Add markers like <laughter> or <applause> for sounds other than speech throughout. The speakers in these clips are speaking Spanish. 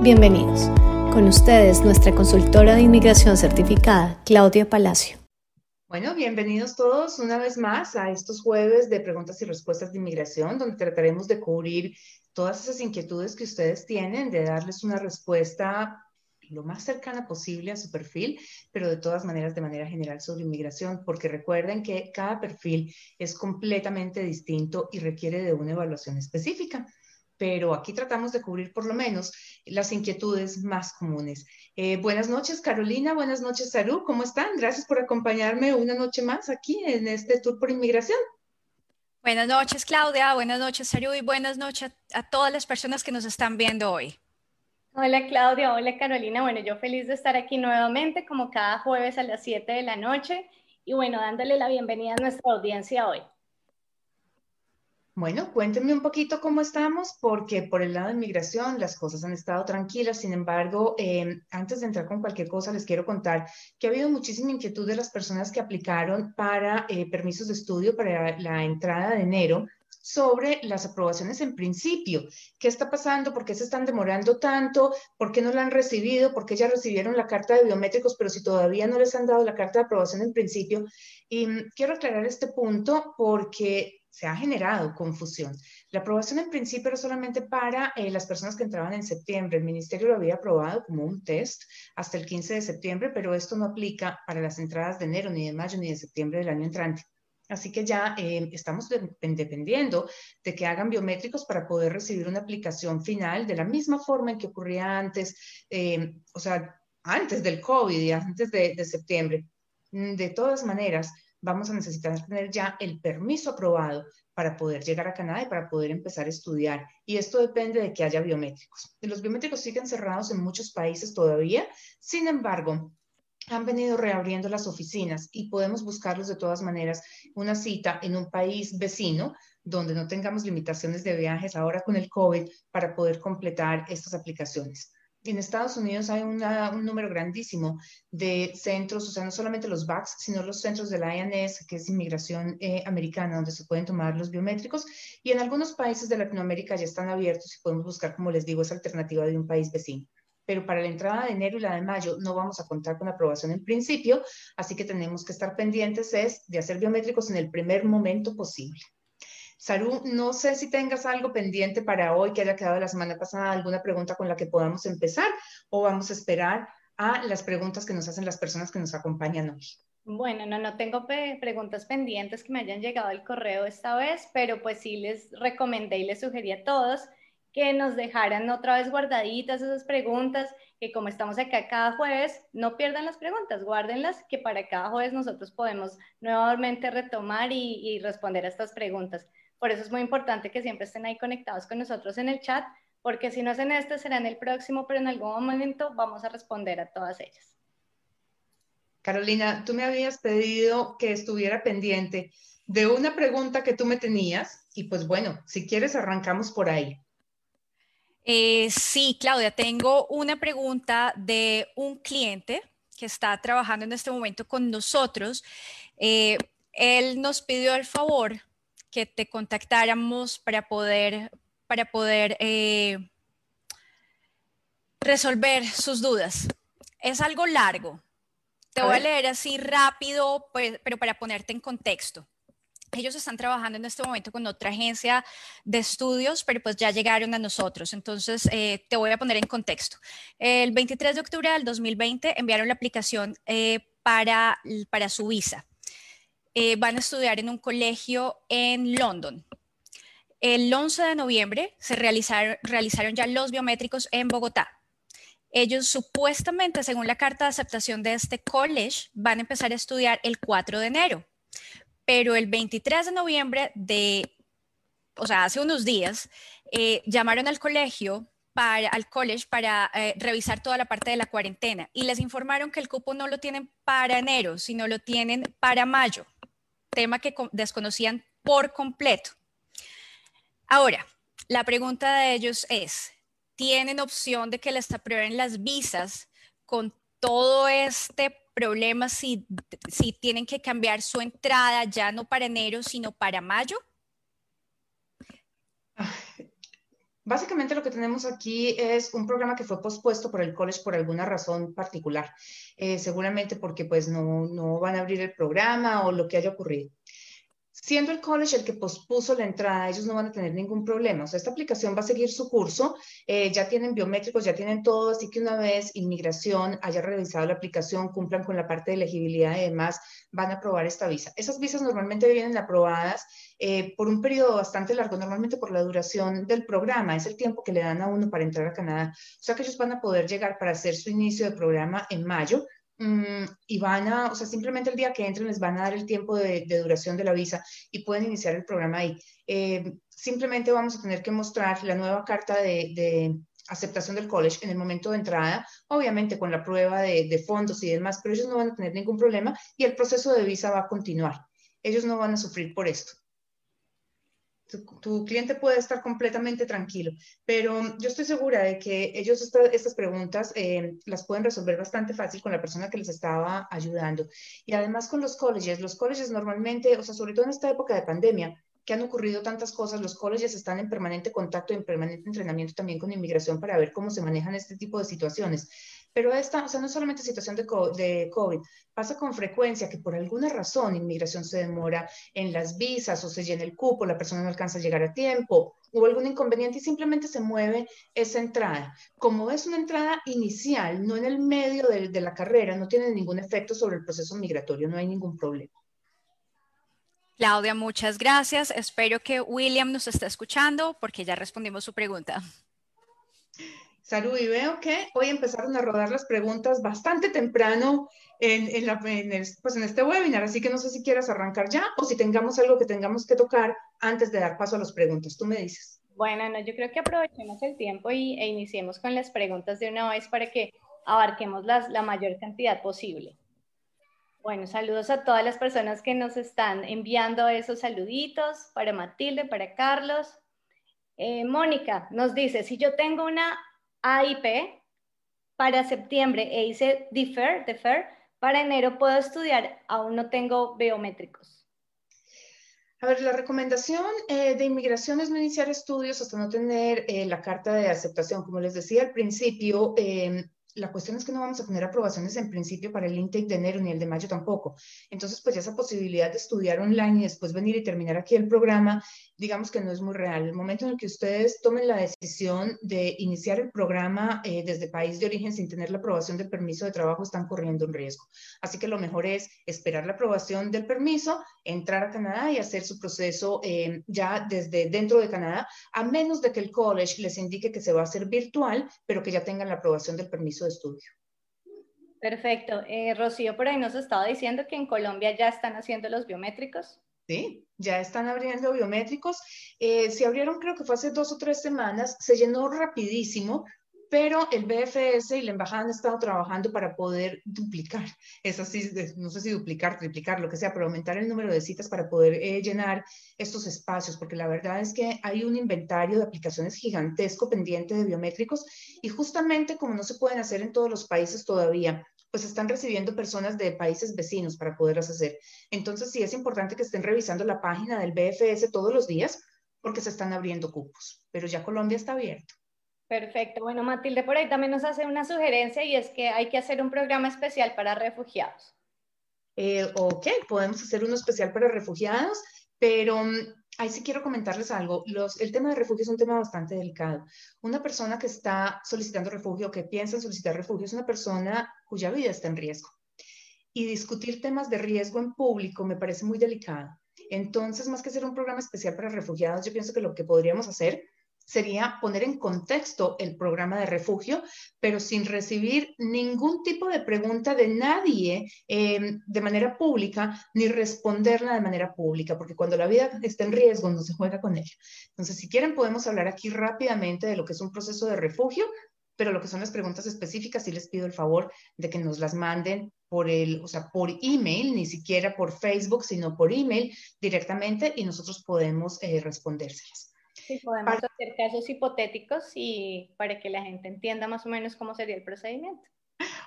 Bienvenidos. Con ustedes, nuestra consultora de inmigración certificada, Claudia Palacio. Bueno, bienvenidos todos una vez más a estos jueves de preguntas y respuestas de inmigración, donde trataremos de cubrir todas esas inquietudes que ustedes tienen, de darles una respuesta lo más cercana posible a su perfil, pero de todas maneras de manera general sobre inmigración, porque recuerden que cada perfil es completamente distinto y requiere de una evaluación específica pero aquí tratamos de cubrir por lo menos las inquietudes más comunes. Eh, buenas noches, Carolina. Buenas noches, Saru. ¿Cómo están? Gracias por acompañarme una noche más aquí en este tour por inmigración. Buenas noches, Claudia. Buenas noches, Saru. Y buenas noches a, todas las personas que nos están viendo hoy. Hola, Claudia. Hola, Carolina. Bueno, yo feliz de estar aquí nuevamente, como cada jueves a las 7 de la noche. Y bueno, dándole la bienvenida a nuestra audiencia hoy. Bueno, cuéntenme un poquito cómo estamos, porque por el lado de inmigración las cosas han estado tranquilas. Sin embargo, em, antes de entrar con cualquier cosa, les quiero contar que ha habido muchísima inquietud de las personas que aplicaron para eh, permisos de estudio para la entrada de enero sobre las aprobaciones en principio. ¿Qué está pasando? ¿Por qué se están demorando tanto? ¿Por qué no la han recibido? ¿Por qué ya recibieron la carta de biométricos, pero si todavía no les han dado la carta de aprobación en principio? Y mm, quiero aclarar este punto porque se ha generado confusión. La aprobación en principio era solamente para eh, las personas que entraban en septiembre. El ministerio lo había aprobado como un test hasta el 15 de septiembre, pero esto no aplica para las entradas de enero, ni de mayo, ni de septiembre del año entrante. Así que ya eh, estamos dependiendo de que hagan biométricos para poder recibir una aplicación final de la misma forma en que ocurría antes, eh, o sea, antes del COVID y antes de, septiembre. Mm, de todas maneras, vamos a necesitar tener ya el permiso aprobado para poder llegar a Canadá y para poder empezar a estudiar. Y esto depende de que haya biométricos. Los biométricos siguen cerrados en muchos países todavía. Sin embargo, han venido reabriendo las oficinas y podemos buscarlos de todas maneras una cita en un país vecino donde no tengamos limitaciones de viajes ahora con el COVID para poder completar estas aplicaciones en Estados Unidos hay un número grandísimo de centros, o sea, no solamente los VACs, sino los centros de la INS, que es inmigración eh, americana, donde se pueden tomar los biométricos. Y en algunos países de Latinoamérica ya están abiertos y podemos buscar, como les digo, esa alternativa de un país vecino. Pero para la entrada de enero y la de mayo no vamos a contar con aprobación en principio, así que tenemos que estar pendientes es de hacer biométricos en el primer momento posible. Saru, no sé si tengas algo pendiente para hoy que haya quedado la semana pasada, alguna pregunta con la que podamos empezar o vamos a esperar a las preguntas que nos hacen las personas que nos acompañan hoy. Bueno, no, no tengo preguntas pendientes que me hayan llegado al correo esta vez, pero pues sí les recomendé y les sugerí a todos que nos dejaran otra vez guardaditas esas preguntas, que como estamos acá cada jueves, no pierdan las preguntas, guárdenlas, que para cada jueves nosotros podemos nuevamente retomar y, y responder a estas preguntas. Por eso es muy importante que siempre estén ahí conectados con nosotros en el chat, porque si no es en este, será en el próximo, pero en algún momento vamos a responder a todas ellas. Carolina, tú me habías pedido que estuviera pendiente de una pregunta que tú me tenías y pues bueno, si quieres arrancamos por ahí. Eh, sí, Claudia, tengo una pregunta de un cliente que está trabajando en este momento con nosotros. Eh, él nos pidió el favor que te contactáramos para poder, para poder eh, resolver sus dudas. Es algo largo. Te voy a leer así rápido, pues, pero para ponerte en contexto. Ellos están trabajando en este momento con otra agencia de estudios, pero pues ya llegaron a nosotros. Entonces, eh, te voy a poner en contexto. El 23 de octubre del 2020 enviaron la aplicación eh, para, para su visa. Eh, van a estudiar en un colegio en London. El 11 de noviembre se realizaron, realizaron ya los biométricos en Bogotá. Ellos supuestamente, según la carta de aceptación de este college, van a empezar a estudiar el 4 de enero. Pero el 23 de noviembre de, o sea, hace unos días, eh, llamaron al colegio para, al college para eh, revisar toda la parte de la cuarentena y les informaron que el cupo no lo tienen para enero, sino lo tienen para mayo tema que desconocían por completo. Ahora, la pregunta de ellos es, ¿tienen opción de que les aprueben las visas con todo este problema si, si tienen que cambiar su entrada ya no para enero, sino para mayo? Básicamente lo que tenemos aquí es un programa que fue pospuesto por el college por alguna razón particular, eh, seguramente porque pues no, no van a abrir el programa o lo que haya ocurrido. Siendo el college el que pospuso la entrada, ellos no van a tener ningún problema. O sea, esta aplicación va a seguir su curso, eh, ya tienen biométricos, ya tienen todo, así que una vez inmigración haya revisado la aplicación, cumplan con la parte de elegibilidad y demás, van a aprobar esta visa. Esas visas normalmente vienen aprobadas eh, por un periodo bastante largo, normalmente por la duración del programa, es el tiempo que le dan a uno para entrar a Canadá. O sea que ellos van a poder llegar para hacer su inicio de programa en mayo Mm, y van a, o sea, simplemente el día que entren les van a dar el tiempo de, duración de la visa y pueden iniciar el programa ahí. Eh, simplemente vamos a tener que mostrar la nueva carta de, aceptación del college en el momento de entrada, obviamente con la prueba de, de, fondos y demás, pero ellos no van a tener ningún problema y el proceso de visa va a continuar. Ellos no van a sufrir por esto tu, cliente puede estar completamente tranquilo, pero yo estoy segura de que ellos estas preguntas eh, las pueden resolver bastante fácil con la persona que les estaba ayudando. Y además con los colleges, los colleges normalmente, o sea, sobre todo en esta época de pandemia, que han ocurrido tantas cosas, los colleges están en permanente contacto en permanente entrenamiento también con inmigración para ver cómo se manejan este tipo de situaciones. Pero esta, o sea, no solamente situación de, COVID, pasa con frecuencia que por alguna razón inmigración se demora en las visas o se llena el cupo, la persona no alcanza a llegar a tiempo, hubo algún inconveniente y simplemente se mueve esa entrada. Como es una entrada inicial, no en el medio de la carrera, no tiene ningún efecto sobre el proceso migratorio, no hay ningún problema. Claudia, muchas gracias. Espero que William nos esté escuchando porque ya respondimos su pregunta. Salud, y veo que hoy empezaron a rodar las preguntas bastante temprano en, la, pues en este webinar, así que no sé si quieras arrancar ya o si tengamos algo que tengamos que tocar antes de dar paso a las preguntas. Tú me dices. Bueno, no, yo creo que aprovechemos el tiempo y, e iniciemos con las preguntas de una vez para que abarquemos las, la mayor cantidad posible. Bueno, saludos a todas las personas que nos están enviando esos saluditos, para Matilde, para Carlos. Eh, Mónica nos dice, si yo tengo una AIP para septiembre e hice defer, defer, para enero puedo estudiar, aún no tengo biométricos. A ver, la recomendación eh, de inmigración es no iniciar estudios hasta no tener eh, la carta de aceptación. Como les decía al principio, eh, la cuestión es que no vamos a tener aprobaciones en principio para el intake de enero ni el de mayo tampoco. Entonces, pues esa posibilidad de estudiar online y después venir y terminar aquí el programa, digamos que no es muy real. El momento en el que ustedes tomen la decisión de iniciar el programa eh, desde país de origen sin tener la aprobación del permiso de trabajo, están corriendo un riesgo. Así que lo mejor es esperar la aprobación del permiso, entrar a Canadá y hacer su proceso eh, ya desde dentro de Canadá, a menos de que el college les indique que se va a hacer virtual, pero que ya tengan la aprobación del permiso estudio. Perfecto. Eh, Rocío por ahí nos estaba diciendo que en Colombia ya están haciendo los biométricos. Sí, ya están abriendo biométricos. Eh, se abrieron creo que fue hace dos o tres semanas, se llenó rapidísimo pero el BFS y la embajada han estado trabajando para poder duplicar, es así, no sé si duplicar, triplicar, lo que sea, pero aumentar el número de citas para poder eh, llenar estos espacios, porque la verdad es que hay un inventario de aplicaciones gigantesco pendiente de biométricos y justamente como no se pueden hacer en todos los países todavía, pues están recibiendo personas de países vecinos para poderlas hacer. Entonces sí es importante que estén revisando la página del BFS todos los días porque se están abriendo cupos, pero ya Colombia está abierto. Perfecto. Bueno, Matilde por ahí también nos hace una sugerencia y es que hay que hacer un programa especial para refugiados. Eh, ok, podemos hacer uno especial para refugiados, pero mm, ahí sí quiero comentarles algo. el tema de refugio es un tema bastante delicado. Una persona que está solicitando refugio, que piensa en solicitar refugio, es una persona cuya vida está en riesgo. Y discutir temas de riesgo en público me parece muy delicado. Entonces, más que hacer un programa especial para refugiados, yo pienso que lo que podríamos hacer sería poner en contexto el programa de refugio, pero sin recibir ningún tipo de pregunta de nadie em, de manera pública, ni responderla de manera pública, porque cuando la vida está en riesgo no se juega con ella. Entonces, si quieren, podemos hablar aquí rápidamente de lo que es un proceso de refugio, pero lo que son las preguntas específicas, sí les pido el favor de que nos las manden por el, o sea, por email, ni siquiera por Facebook, sino por email directamente y nosotros podemos eh, respondérselas. Sí, podemos hacer casos hipotéticos y para que la gente entienda más o menos cómo sería el procedimiento.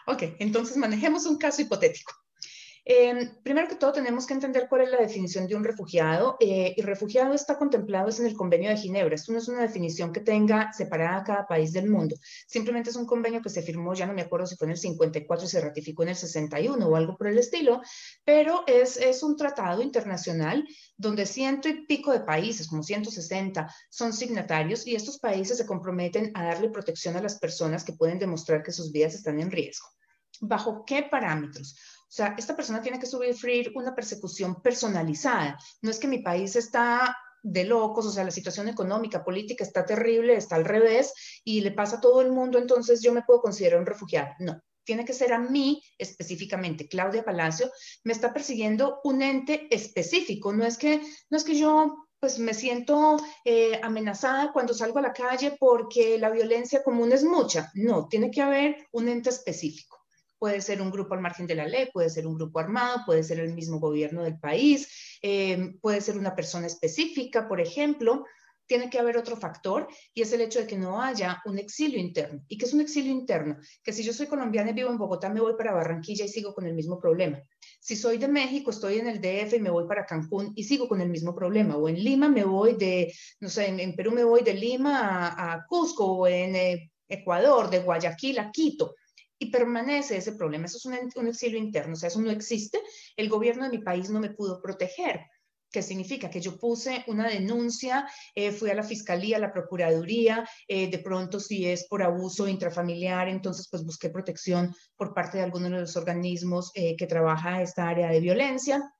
Ok, entonces manejemos un caso hipotético. Em, primero que todo, tenemos que entender cuál es la definición de un refugiado. Eh, y refugiado está contemplado es en el Convenio de Ginebra. Esto no es una definición que tenga separada cada país del mundo. Simplemente es un convenio que se firmó, ya no me acuerdo si fue en el 54 y se ratificó en el 61 o algo por el estilo, pero es, es un tratado internacional donde ciento y pico de países, como 160, son signatarios y estos países se comprometen a darle protección a las personas que pueden demostrar que sus vidas están en riesgo. ¿Bajo qué parámetros? O sea, esta persona tiene que sufrir una persecución personalizada. No es que mi país está de locos, o sea, la situación económica, política está terrible, está al revés y le pasa a todo el mundo, entonces yo me puedo considerar un refugiado. No, tiene que ser a mí específicamente. Claudia Palacio me está persiguiendo un ente específico. No es que, no es que yo pues me siento eh, amenazada cuando salgo a la calle porque la violencia común es mucha. No, tiene que haber un ente específico. Puede ser un grupo al margen de la ley, puede ser un grupo armado, puede ser el mismo gobierno del país, eh, puede ser una persona específica, por ejemplo. Tiene que haber otro factor y es el hecho de que no haya un exilio interno. ¿Y qué es un exilio interno? Que si yo soy colombiana y vivo en Bogotá, me voy para Barranquilla y sigo con el mismo problema. Si soy de México, estoy en el DF y me voy para Cancún y sigo con el mismo problema. O en Lima me voy de, no sé, en, Perú me voy de Lima a, Cusco o en eh, Ecuador, de Guayaquil a Quito y permanece ese problema. Eso es un, exilio interno, o sea, eso no existe. El gobierno de mi país no me pudo proteger. ¿Qué significa? Que yo puse una denuncia, eh, fui a la fiscalía, a la procuraduría, eh, de pronto si es por abuso intrafamiliar, entonces pues busqué protección por parte de algunos de los organismos eh, que trabaja esta área de violencia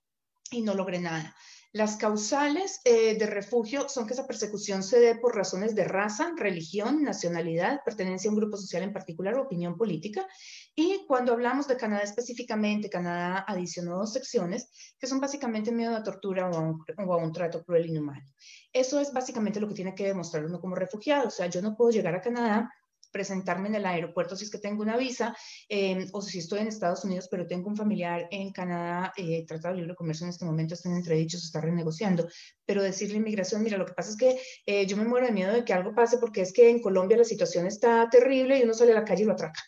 y no logré nada. Las causales eh, de refugio son que esa persecución se dé por razones de raza, religión, nacionalidad, pertenencia a un grupo social en particular o opinión política. Y cuando hablamos de Canadá específicamente, Canadá adicionó dos secciones que son básicamente miedo a tortura o a, un, o a un trato cruel e inhumano. Eso es básicamente lo que tiene que demostrar uno como refugiado. O sea, yo no puedo llegar a Canadá presentarme en el aeropuerto si es que tengo una visa, eh, o si estoy en Estados Unidos, pero tengo un familiar en Canadá, eh, Tratado de Libre Comercio en este momento está en entredicho, se está renegociando, pero decirle a inmigración, mira, lo que pasa es que eh, yo me muero de miedo de que algo pase porque es que en Colombia la situación está terrible y uno sale a la calle y lo atraca.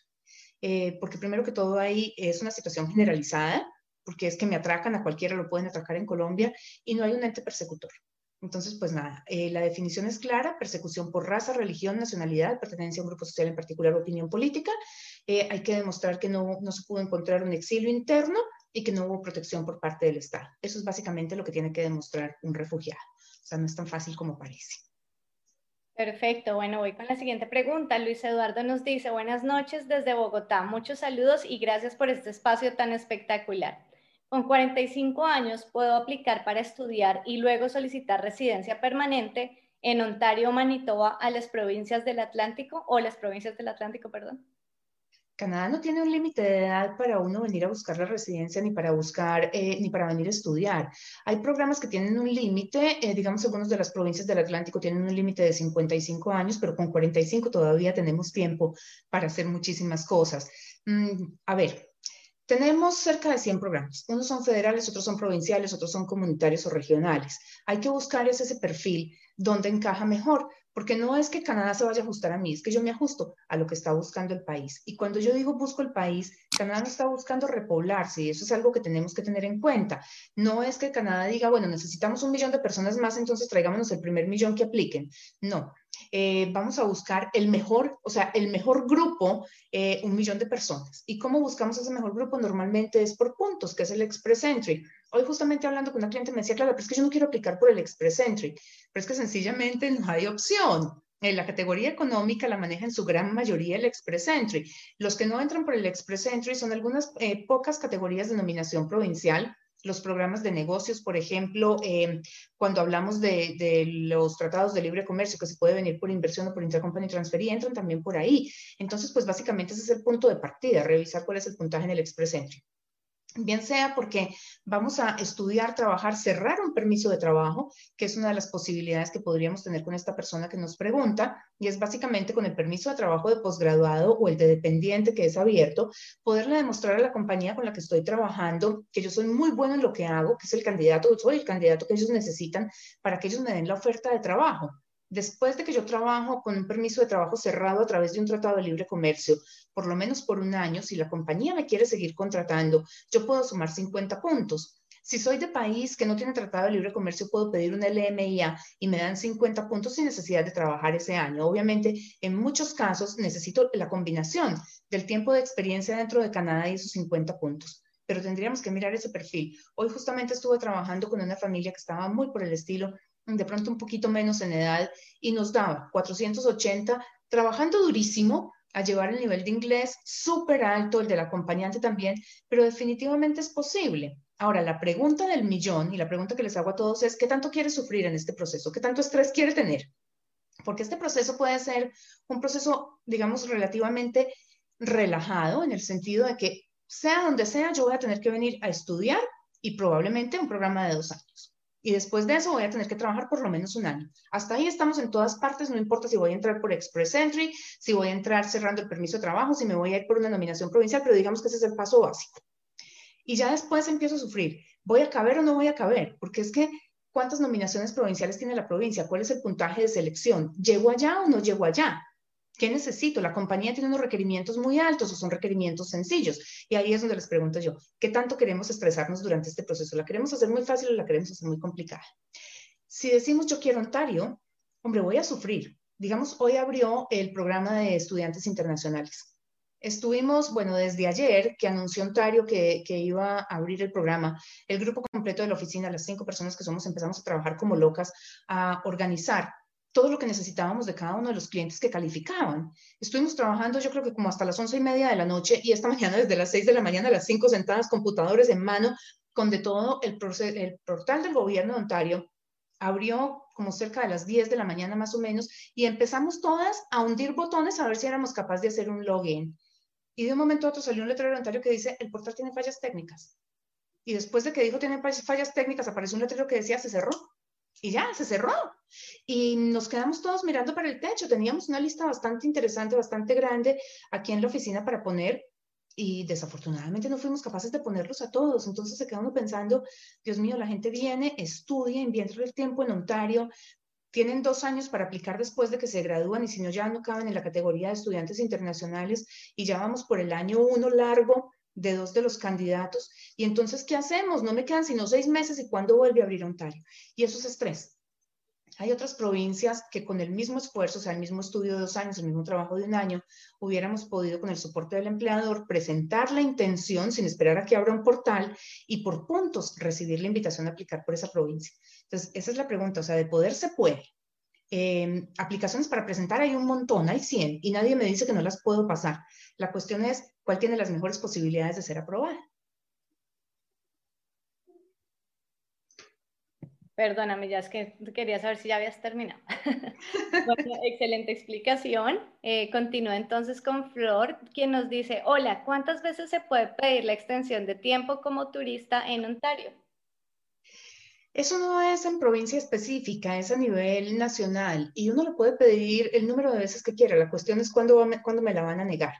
Eh, porque primero que todo ahí es una situación generalizada, porque es que me atracan, a cualquiera lo pueden atracar en Colombia y no hay un ente persecutor. Entonces, pues nada, eh, la definición es clara, persecución por raza, religión, nacionalidad, pertenencia a un grupo social en particular, opinión política. Eh, hay que demostrar que no, no, se pudo encontrar un exilio interno y que no hubo protección por parte del Estado. Eso es básicamente lo que tiene que demostrar un refugiado. O sea, no es tan fácil como parece. Perfecto, bueno, voy con la siguiente pregunta. Luis Eduardo nos dice, buenas noches desde Bogotá, muchos saludos y gracias por este espacio tan espectacular. Con 45 años puedo aplicar para estudiar y luego solicitar residencia permanente en Ontario, Manitoba, a las provincias del Atlántico o las provincias del Atlántico, perdón. Canadá no tiene un límite de edad para uno venir a buscar la residencia ni para buscar eh, ni para venir a estudiar. Hay programas que tienen un límite, eh, digamos algunos de las provincias del Atlántico tienen un límite de 55 años, pero con 45 todavía tenemos tiempo para hacer muchísimas cosas. Mm, a ver, tenemos cerca de 100 programas. Unos son federales, otros son provinciales, otros son comunitarios o regionales. Hay que buscar ese, perfil donde encaja mejor, porque no es que Canadá se vaya a ajustar a mí, es que yo me ajusto a lo que está buscando el país. Y cuando yo digo busco el país, Canadá no está buscando repoblarse y eso es algo que tenemos que tener en cuenta. No es que Canadá diga, bueno, necesitamos un millón de personas más, entonces traigámonos el primer millón que apliquen. No, eh, vamos a buscar el mejor, o sea, el mejor grupo, eh, un millón de personas. ¿Y cómo buscamos ese mejor grupo? Normalmente es por puntos, que es el Express Entry. Hoy justamente hablando con una cliente me decía, claro, pero es que yo no quiero aplicar por el Express Entry, pero es que sencillamente no hay opción. Eh, la categoría económica la maneja en su gran mayoría el Express Entry. Los que no entran por el Express Entry son algunas pocas categorías de nominación provincial, los programas de negocios, por ejemplo, eh, cuando hablamos de, los tratados de libre comercio, que se puede venir por inversión o por intercompany transfer, y entran también por ahí. Entonces, pues básicamente ese es el punto de partida, revisar cuál es el puntaje en el Express Entry bien sea porque vamos a estudiar, trabajar, cerrar un permiso de trabajo, que es una de las posibilidades que podríamos tener con esta persona que nos pregunta, y es básicamente con el permiso de trabajo de posgraduado o el de dependiente que es abierto, poderle demostrar a la compañía con la que estoy trabajando que yo soy muy bueno en lo que hago, que es el candidato, soy el candidato que ellos necesitan para que ellos me den la oferta de trabajo. Después de que yo trabajo con un permiso de trabajo cerrado a través de un tratado de libre comercio, por lo menos por un año, si la compañía me quiere seguir contratando, yo puedo sumar 50 puntos. Si soy de país que no tiene tratado de libre comercio, puedo pedir un LMIA y me dan 50 puntos sin necesidad de trabajar ese año. Obviamente, en muchos casos necesito la combinación del tiempo de experiencia dentro de Canadá y esos 50 puntos. Pero tendríamos que mirar ese perfil. Hoy justamente estuve trabajando con una familia que estaba muy por el estilo, de pronto un poquito menos en edad, y nos daba 480, trabajando durísimo, a llevar el nivel de inglés súper alto, el del acompañante también, pero definitivamente es posible. Ahora, la pregunta del millón y la pregunta que les hago a todos es, ¿qué tanto quiere sufrir en este proceso? ¿Qué tanto estrés quiere tener? Porque este proceso puede ser un proceso, digamos, relativamente relajado en el sentido de que sea donde sea, yo voy a tener que venir a estudiar y probablemente un programa de dos años. Y después de eso voy a tener que trabajar por lo menos un año. Hasta ahí estamos en todas partes, no importa si voy a entrar por Express Entry, si voy a entrar cerrando el permiso de trabajo, si me voy a ir por una nominación provincial, pero digamos que ese es el paso básico y ya después empiezo a sufrir. ¿Voy a caber o no voy a caber? Porque es que, ¿cuántas nominaciones provinciales tiene la provincia? ¿Cuál es el puntaje de selección? ¿Llego allá o no llego allá? ¿Qué necesito? La compañía tiene unos requerimientos muy altos o son requerimientos sencillos. Y ahí es donde les pregunto yo, ¿qué tanto queremos estresarnos durante este proceso? ¿La queremos hacer muy fácil o la queremos hacer muy complicada? Si decimos yo quiero Ontario, hombre, voy a sufrir. Digamos, hoy abrió el programa de estudiantes internacionales. Estuvimos, bueno, desde ayer que anunció Ontario que, que, iba a abrir el programa, el grupo completo de la oficina, las cinco personas que somos, empezamos a trabajar como locas a organizar todo lo que necesitábamos de cada uno de los clientes que calificaban. Estuvimos trabajando yo creo que como hasta las once y media de la noche y esta <laughs> mañana desde las seis de la mañana a las cinco sentadas, computadores en mano, con de todo el, portal del gobierno de Ontario abrió como cerca de las 10 de la mañana más o menos y empezamos todas a hundir botones a ver si éramos capaces de hacer un login. Y de un momento a otro salió un letrero Ontario que dice, el portal tiene fallas técnicas. Y después de que dijo tiene fallas técnicas, apareció un letrero que decía, se cerró. Y ya, se cerró. Y nos quedamos todos mirando para el techo. Teníamos una lista bastante interesante, bastante grande aquí en la oficina para poner y desafortunadamente no fuimos capaces de ponerlos a todos. Entonces se queda uno pensando, Dios mío, la gente viene, estudia, invierte el tiempo en Ontario, tienen dos años para aplicar después de que se gradúan y si no ya no caben en la categoría de estudiantes internacionales y ya vamos por el año uno largo de dos de los candidatos. Y entonces, ¿qué hacemos? No me quedan sino seis meses y cuándo vuelve a abrir Ontario. Y eso es estrés. Hay otras provincias que con el mismo esfuerzo, o sea, el mismo estudio de dos años, el mismo trabajo de un año, hubiéramos podido con el soporte del empleador presentar la intención sin esperar a que abra un portal y por puntos recibir la invitación a aplicar por esa provincia. Entonces, esa es la pregunta, o sea, de poder se puede. Em, aplicaciones para presentar hay un montón, hay 100 y nadie me dice que no las puedo pasar. La cuestión es cuál tiene las mejores posibilidades de ser aprobada. Perdóname, ya es que quería saber si ya habías terminado. <laughs> bueno, excelente explicación. Eh, continúa entonces con Flor, quien nos dice, hola, ¿cuántas veces se puede pedir la extensión de tiempo como turista en Ontario? Eso no es en provincia específica, es a nivel nacional y uno lo puede pedir el número de veces que quiera. La cuestión es cuándo, cuándo me la van a negar.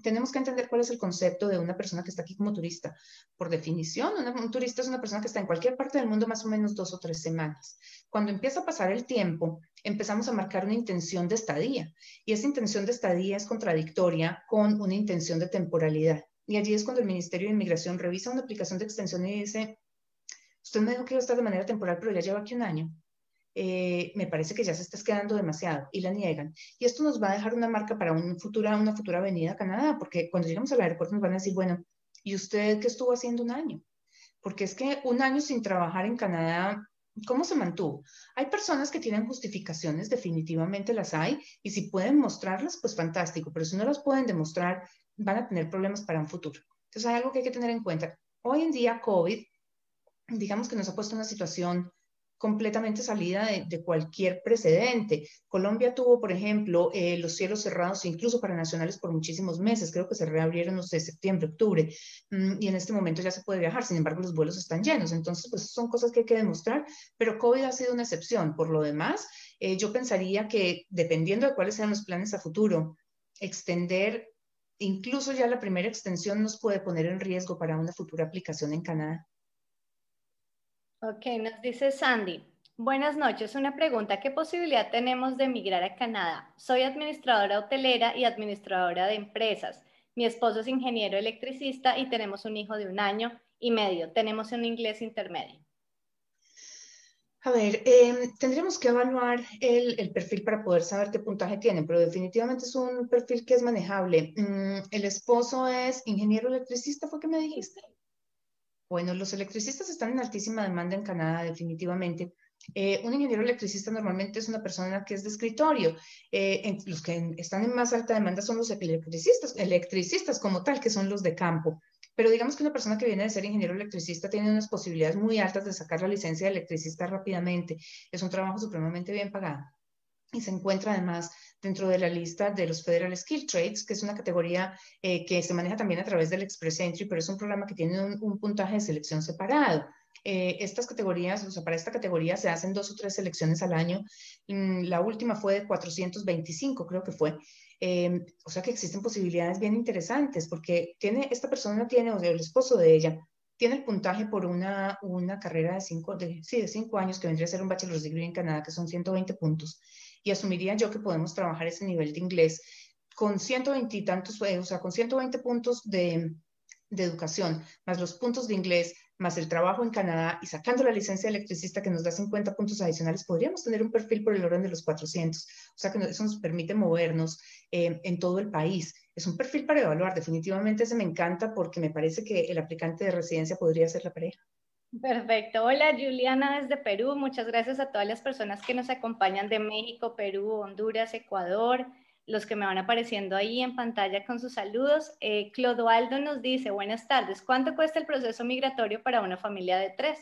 Tenemos que entender cuál es el concepto de una persona que está aquí como turista. Por definición, un turista es una persona que está en cualquier parte del mundo más o menos dos o tres semanas. Cuando empieza a pasar el tiempo, empezamos a marcar una intención de estadía y esa intención de estadía es contradictoria con una intención de temporalidad. Y allí es cuando el Ministerio de Inmigración revisa una aplicación de extensión y dice, Usted me dijo que iba a estar de manera temporal, pero ya lleva aquí un año. Eh, me parece que ya se está quedando demasiado y la niegan. Y esto nos va a dejar una marca para un futura, una futura venida a Canadá, porque cuando llegamos al aeropuerto nos van a decir, bueno, ¿y usted qué estuvo haciendo un año? Porque es que un año sin trabajar en Canadá, ¿cómo se mantuvo? Hay personas que tienen justificaciones, definitivamente las hay, y si pueden mostrarlas, pues fantástico, pero si no las pueden demostrar, van a tener problemas para un futuro. Entonces hay algo que hay que tener en cuenta. Hoy en día, COVID digamos que nos ha puesto en una situación completamente salida de, cualquier precedente. Colombia tuvo, por ejemplo, eh, los cielos cerrados incluso para nacionales por muchísimos meses, creo que se reabrieron, no sé, septiembre, octubre, mm, y en este momento ya se puede viajar, sin embargo los vuelos están llenos, entonces pues son cosas que hay que demostrar, pero COVID ha sido una excepción. Por lo demás, eh, yo pensaría que dependiendo de cuáles sean los planes a futuro, extender incluso ya la primera extensión nos puede poner en riesgo para una futura aplicación en Canadá. Ok, nos dice Sandy. Buenas noches. Una pregunta. ¿Qué posibilidad tenemos de emigrar a Canadá? Soy administradora hotelera y administradora de empresas. Mi esposo es ingeniero electricista y tenemos un hijo de un año y medio. Tenemos un inglés intermedio. A ver, em, tendríamos que evaluar el, perfil para poder saber qué puntaje tiene, pero definitivamente es un perfil que es manejable. Mm, el esposo es ingeniero electricista, ¿fue que me dijiste? Bueno, los electricistas están en altísima demanda en Canadá, definitivamente. Eh, un ingeniero electricista normalmente es una persona que es de escritorio. Eh, los que están en más alta demanda son los electricistas, electricistas como tal, que son los de campo. Pero digamos que una persona que viene de ser ingeniero electricista tiene unas posibilidades muy altas de sacar la licencia de electricista rápidamente. Es un trabajo supremamente bien pagado. Y se encuentra además dentro de la lista de los Federal Skill Trades, que es una categoría eh, que se maneja también a través del Express Entry, pero es un programa que tiene un puntaje de selección separado. Eh, estas categorías, o sea, para esta categoría se hacen dos o tres selecciones al año. Mm, la última fue de 425, creo que fue. Em, o sea que existen posibilidades bien interesantes porque tiene, esta persona tiene, o sea, el esposo de ella, tiene el puntaje por una, una carrera de cinco, de, sí, de cinco años que vendría a ser un bachelor's degree en Canadá, que son 120 puntos. Y asumiría yo que podemos trabajar ese nivel de inglés con 120 y tantos, eh, o sea, con 120 puntos de, de educación, más los puntos de inglés, más el trabajo en Canadá y sacando la licencia de electricista que nos da 50 puntos adicionales, podríamos tener un perfil por el orden de los 400. O sea que eso nos permite movernos eh, en todo el país. Es un perfil para evaluar. Definitivamente ese me encanta porque me parece que el aplicante de residencia podría ser la pareja. Perfecto. Hola Juliana desde Perú. Muchas gracias a todas las personas que nos acompañan de México, Perú, Honduras, Ecuador los que me van apareciendo ahí en pantalla con sus saludos. Eh, Clodoaldo nos dice, buenas tardes, ¿cuánto cuesta el proceso migratorio para una familia de tres?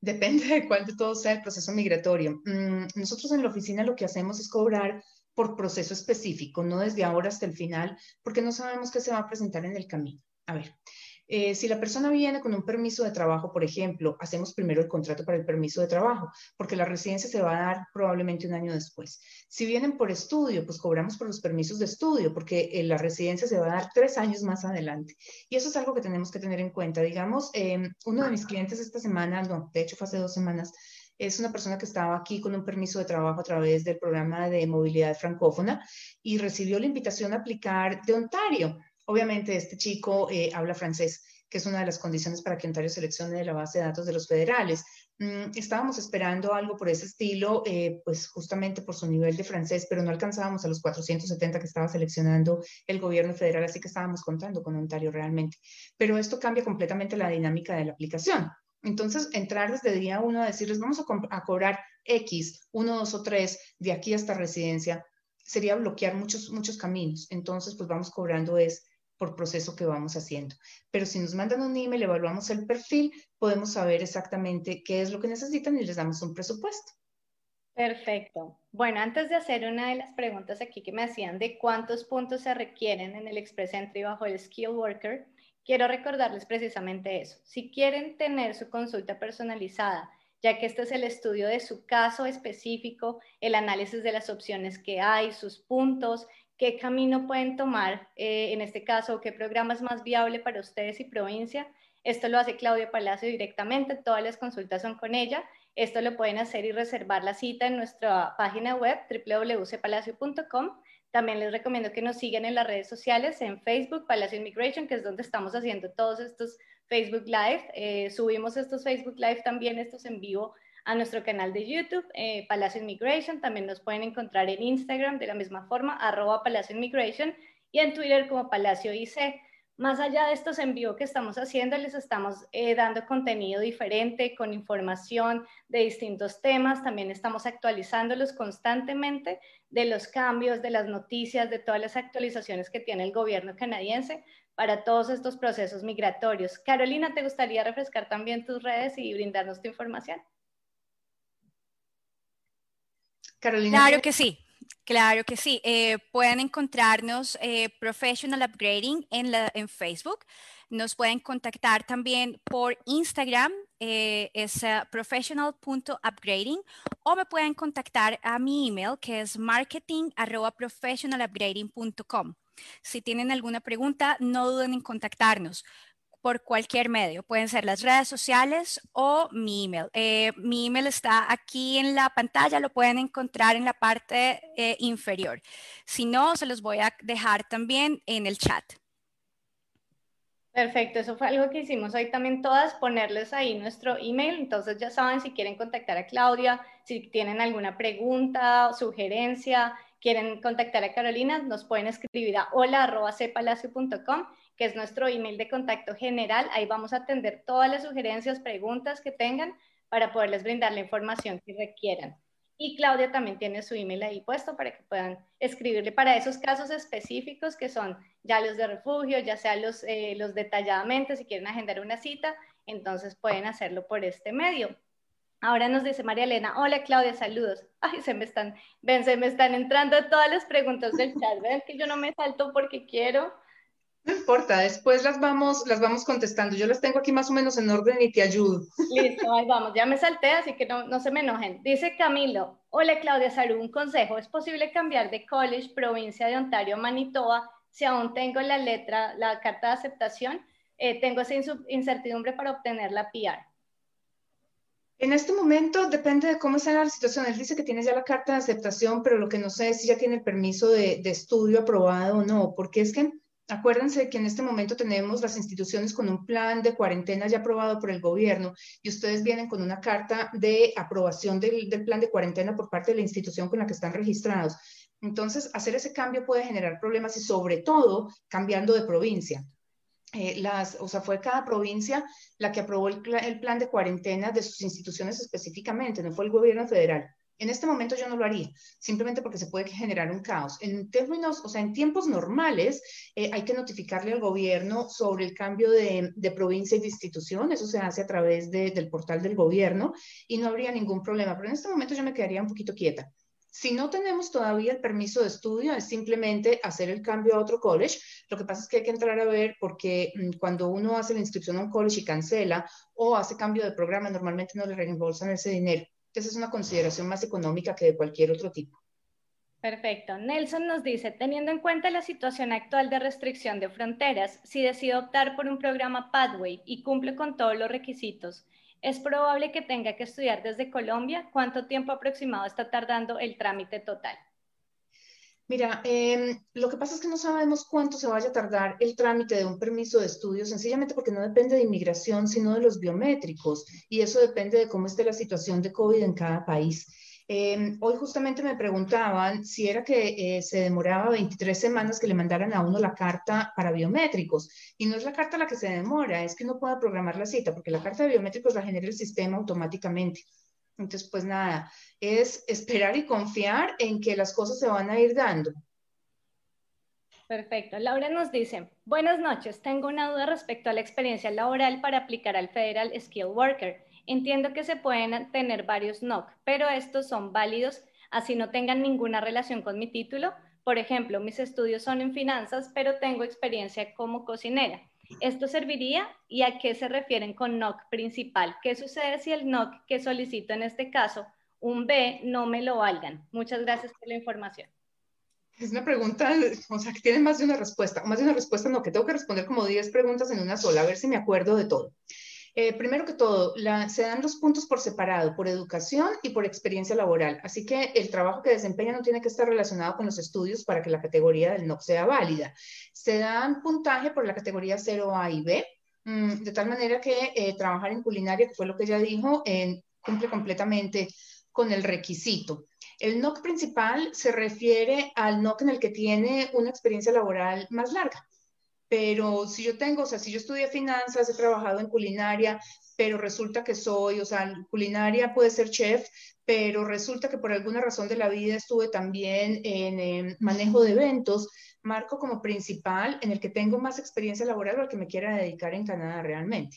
Depende de cuál de todos sea el proceso migratorio. Mm, nosotros en la oficina lo que hacemos es cobrar por proceso específico, no desde ahora hasta el final, porque no sabemos qué se va a presentar en el camino. A ver, eh, si la persona viene con un permiso de trabajo, por ejemplo, hacemos primero el contrato para el permiso de trabajo, porque la residencia se va a dar probablemente un año después. Si vienen por estudio, pues cobramos por los permisos de estudio, porque eh, la residencia se va a dar tres años más adelante. Y eso es algo que tenemos que tener en cuenta. Digamos, em, uno de mis clientes esta semana, no, de hecho fue hace dos semanas, es una persona que estaba aquí con un permiso de trabajo a través del programa de movilidad francófona y recibió la invitación a aplicar de Ontario. Obviamente este chico eh, habla francés, que es una de las condiciones para que Ontario seleccione de la base de datos de los federales. Mm, estábamos esperando algo por ese estilo, eh, pues justamente por su nivel de francés, pero no alcanzábamos a los 470 que estaba seleccionando el gobierno federal, así que estábamos contando con Ontario realmente. Pero esto cambia completamente la dinámica de la aplicación. Entonces, entrar desde día uno a decirles, vamos a, cobrar X, uno, dos o tres, de aquí hasta residencia, sería bloquear muchos, muchos caminos. Entonces, pues vamos cobrando es por proceso que vamos haciendo. Pero si nos mandan un email, evaluamos el perfil, podemos saber exactamente qué es lo que necesitan y les damos un presupuesto. Perfecto. Bueno, antes de hacer una de las preguntas aquí que me hacían de cuántos puntos se requieren en el Express Entry bajo el Skill Worker, quiero recordarles precisamente eso. Si quieren tener su consulta personalizada, ya que este es el estudio de su caso específico, el análisis de las opciones que hay, sus puntos, qué camino pueden tomar, eh, en este caso, qué programa es más viable para ustedes y provincia. Esto lo hace Claudia Palacio directamente, todas las consultas son con ella. Esto lo pueden hacer y reservar la cita en nuestra página web www.palacio.com. También les recomiendo que nos sigan en las redes sociales, en Facebook, Palacio Immigration, que es donde estamos haciendo todos estos Facebook Live. Eh, subimos estos Facebook Live también, estos en vivo a nuestro canal de YouTube, eh, Palacio Immigration. También nos pueden encontrar en Instagram de la misma forma, arroba Palacio Immigration, y en Twitter como Palacio IC. Más allá de estos envíos que estamos haciendo, les estamos eh, dando contenido diferente, con información de distintos temas. También estamos actualizándolos constantemente de los cambios, de las noticias, de todas las actualizaciones que tiene el gobierno canadiense para todos estos procesos migratorios. Carolina, ¿te gustaría refrescar también tus redes y brindarnos tu información? Claro que sí. Claro que sí. Eh, pueden encontrarnos eh, Professional Upgrading en, Facebook. Nos pueden contactar también por Instagram, eh, es professional.upgrading, o me pueden contactar a mi email que es marketing.professionalupgrading.com. Si tienen alguna pregunta, no duden en contactarnos por cualquier medio. Pueden ser las redes sociales o mi email. Eh, mi email está aquí en la pantalla, lo pueden encontrar en la parte eh, inferior. Si no, se los voy a dejar también en el chat. Perfecto, eso fue algo que hicimos hoy también todas, ponerles ahí nuestro email. Entonces ya saben si quieren contactar a Claudia, si tienen alguna pregunta sugerencia, quieren contactar a Carolina, nos pueden escribir a hola.cepalacio.com que es nuestro email de contacto general. Ahí vamos a atender todas las sugerencias, preguntas que tengan para poderles brindar la información que requieran. Y Claudia también tiene su email ahí puesto para que puedan escribirle para esos casos específicos que son ya los de refugio, ya sea los, eh, los detalladamente, si quieren agendar una cita, entonces pueden hacerlo por este medio. Ahora nos dice María Elena, hola Claudia, saludos. <laughs> Ay, se me están, ven, se me están entrando todas las preguntas del chat, ven que yo no me salto porque quiero. No importa, después las vamos, las vamos contestando. Yo las tengo aquí más o menos en orden y te ayudo. Listo, ahí vamos. Ya me salté, así que no, no se me enojen. Dice Camilo, hola Claudia Salud, un consejo. ¿Es posible cambiar de college, provincia de Ontario, Manitoba, si aún tengo la letra, la carta de aceptación? Eh, tengo esa incertidumbre para obtener la PR. En este momento depende de cómo sea la situación. Él dice que tiene ya la carta de aceptación, pero lo que no sé es si ya tiene el permiso de, de estudio aprobado o no, porque es que Acuérdense que en este momento tenemos las instituciones con un plan de cuarentena ya aprobado por el gobierno y ustedes vienen con una carta de aprobación del, plan de cuarentena por parte de la institución con la que están registrados. Entonces, hacer ese cambio puede generar problemas y sobre todo cambiando de provincia. Eh, las, o sea, fue cada provincia la que aprobó el, el plan de cuarentena de sus instituciones específicamente, no fue el gobierno federal. En este momento yo no lo haría, simplemente porque se puede generar un caos. En términos, o sea, en tiempos normales, eh, hay que notificarle al gobierno sobre el cambio de, provincia y de institución. Eso se hace a través del portal del gobierno y no habría ningún problema. Pero en este momento yo me quedaría un poquito quieta. Si no tenemos todavía el permiso de estudio, es simplemente hacer el cambio a otro college. Lo que pasa es que hay que entrar a ver porque mm, cuando uno hace la inscripción a un college y cancela o hace cambio de programa, normalmente no le reembolsan ese dinero. Esa es una consideración más económica que de cualquier otro tipo. Perfecto. Nelson nos dice, teniendo en cuenta la situación actual de restricción de fronteras, si decido optar por un programa Pathway y cumple con todos los requisitos, ¿es probable que tenga que estudiar desde Colombia? ¿Cuánto tiempo aproximado está tardando el trámite total? Mira, em, lo que pasa es que no sabemos cuánto se vaya a tardar el trámite de un permiso de estudio, sencillamente porque no depende de inmigración, sino de los biométricos, y eso depende de cómo esté la situación de COVID en cada país. Em, hoy justamente me preguntaban si era que eh, se demoraba 23 semanas que le mandaran a uno la carta para biométricos. Y no es la carta la que se demora, es que no pueda programar la cita, porque la carta de biométricos la genera el sistema automáticamente. Entonces, pues nada, es esperar y confiar en que las cosas se van a ir dando. Perfecto. Laura nos dice, buenas noches, tengo una duda respecto a la experiencia laboral para aplicar al Federal Skill Worker. Entiendo que se pueden tener varios NOC, pero estos son válidos así no tengan ninguna relación con mi título. Por ejemplo, mis estudios son en finanzas, pero tengo experiencia como cocinera. ¿Esto serviría y a qué se refieren con NOC principal? ¿Qué sucede si el NOC que solicito en este caso, un B, no me lo valgan? Muchas gracias por la información. Es una pregunta, o sea, que tiene más de una respuesta. Más de una respuesta, no, que tengo que responder como 10 preguntas en una sola, a ver si me acuerdo de todo. Eh, primero que todo, se dan los puntos por separado, por educación y por experiencia laboral. Así que el trabajo que desempeña no tiene que estar relacionado con los estudios para que la categoría del NOC sea válida. Se dan puntaje por la categoría 0A y B, mm, de tal manera que eh, trabajar en culinaria, que fue lo que ella dijo, cumple completamente con el requisito. El NOC principal se refiere al NOC en el que tiene una experiencia laboral más larga. Pero si yo tengo, o sea, si yo estudié finanzas, he trabajado en culinaria, pero resulta que soy, o sea, culinaria puede ser chef, pero resulta que por alguna razón de la vida estuve también en, manejo de eventos, marco como principal en el que tengo más experiencia laboral o al que me quiera dedicar en Canadá realmente.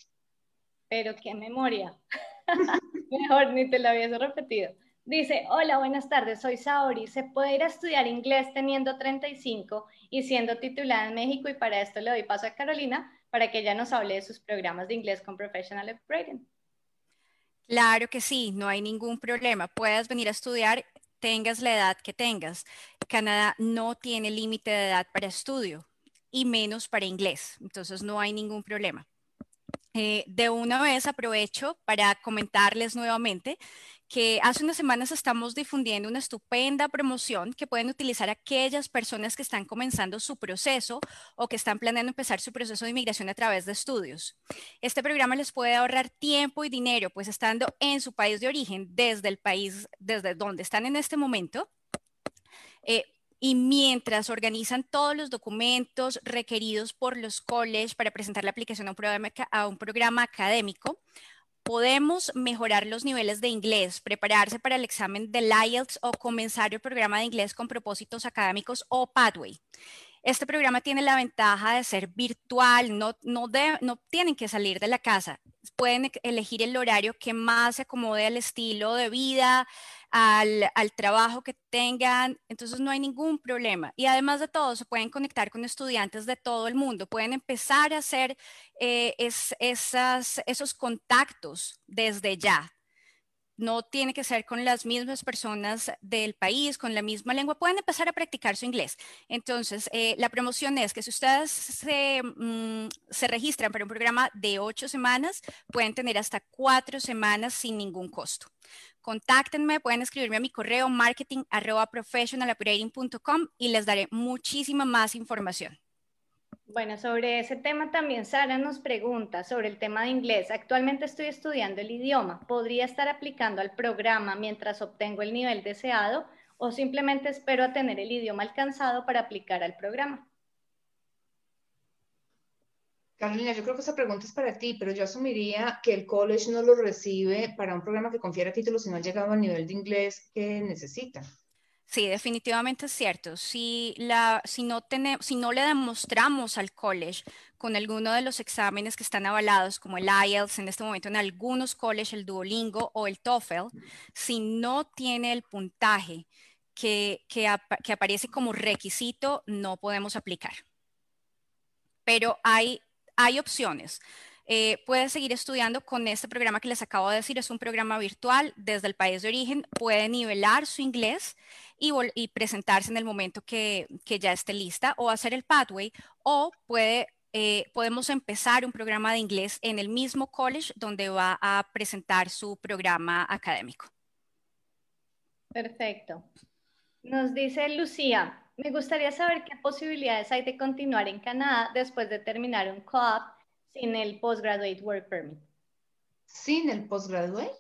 Pero qué memoria. <laughs> Mejor ni te lo habías repetido. Dice, hola, buenas tardes, soy Saori. ¿Se puede ir a estudiar inglés teniendo 35 y siendo titulada en México? Y para esto le doy paso a Carolina para que ella nos hable de sus programas de inglés con Professional Upgrading. Claro que sí, no hay ningún problema. Puedes venir a estudiar, tengas la edad que tengas. Canadá no tiene límite de edad para estudio y menos para inglés, entonces no hay ningún problema. Eh, de una vez aprovecho para comentarles nuevamente que hace unas semanas estamos difundiendo una estupenda promoción que pueden utilizar aquellas personas que están comenzando su proceso o que están planeando empezar su proceso de inmigración a través de estudios. Este programa les puede ahorrar tiempo y dinero, pues estando en su país de origen, desde el país, desde donde están en este momento. Eh, y mientras organizan todos los documentos requeridos por los colleges para presentar la aplicación a un programa, académico, podemos mejorar los niveles de inglés, prepararse para el examen del IELTS o comenzar el programa de inglés con propósitos académicos o Pathway. Este programa tiene la ventaja de ser virtual, no, no, no tienen que salir de la casa, pueden elegir el horario que más se acomode al estilo de vida, al, trabajo que tengan, entonces no hay ningún problema. Y además de todo, se pueden conectar con estudiantes de todo el mundo, pueden empezar a hacer eh, esas, esos contactos desde ya no tiene que ser con las mismas personas del país, con la misma lengua, pueden empezar a practicar su inglés. Entonces, eh, la promoción es que si ustedes se, mm, se, registran para un programa de ocho semanas, pueden tener hasta cuatro semanas sin ningún costo. Contáctenme, pueden escribirme a mi correo marketing y les daré muchísima más información. Bueno, sobre ese tema también Sara nos pregunta sobre el tema de inglés. Actualmente estoy estudiando el idioma. ¿Podría estar aplicando al programa mientras obtengo el nivel deseado o simplemente espero a tener el idioma alcanzado para aplicar al programa? Carolina, yo creo que esa pregunta es para ti, pero yo asumiría que el college no lo recibe para un programa que confiera títulos si no ha llegado al nivel de inglés que necesita. Sí, definitivamente es cierto. Si, la, si, no si no le demostramos al college con alguno de los exámenes que están avalados, como el IELTS, en este momento en algunos colleges, el Duolingo o el TOEFL, si no tiene el puntaje que, que, aparece como requisito, no podemos aplicar. Pero hay, hay opciones. Eh, puede seguir estudiando con este programa que les acabo de decir. Es un programa virtual desde el país de origen. Puede nivelar su inglés y, presentarse en el momento que, ya esté lista o hacer el pathway o eh, podemos empezar un programa de inglés en el mismo college donde va a presentar su programa académico. Perfecto. Nos dice Lucía, me gustaría saber qué posibilidades hay de continuar en Canadá después de terminar un co-op sin el Postgraduate Work Permit. Sin el Postgraduate.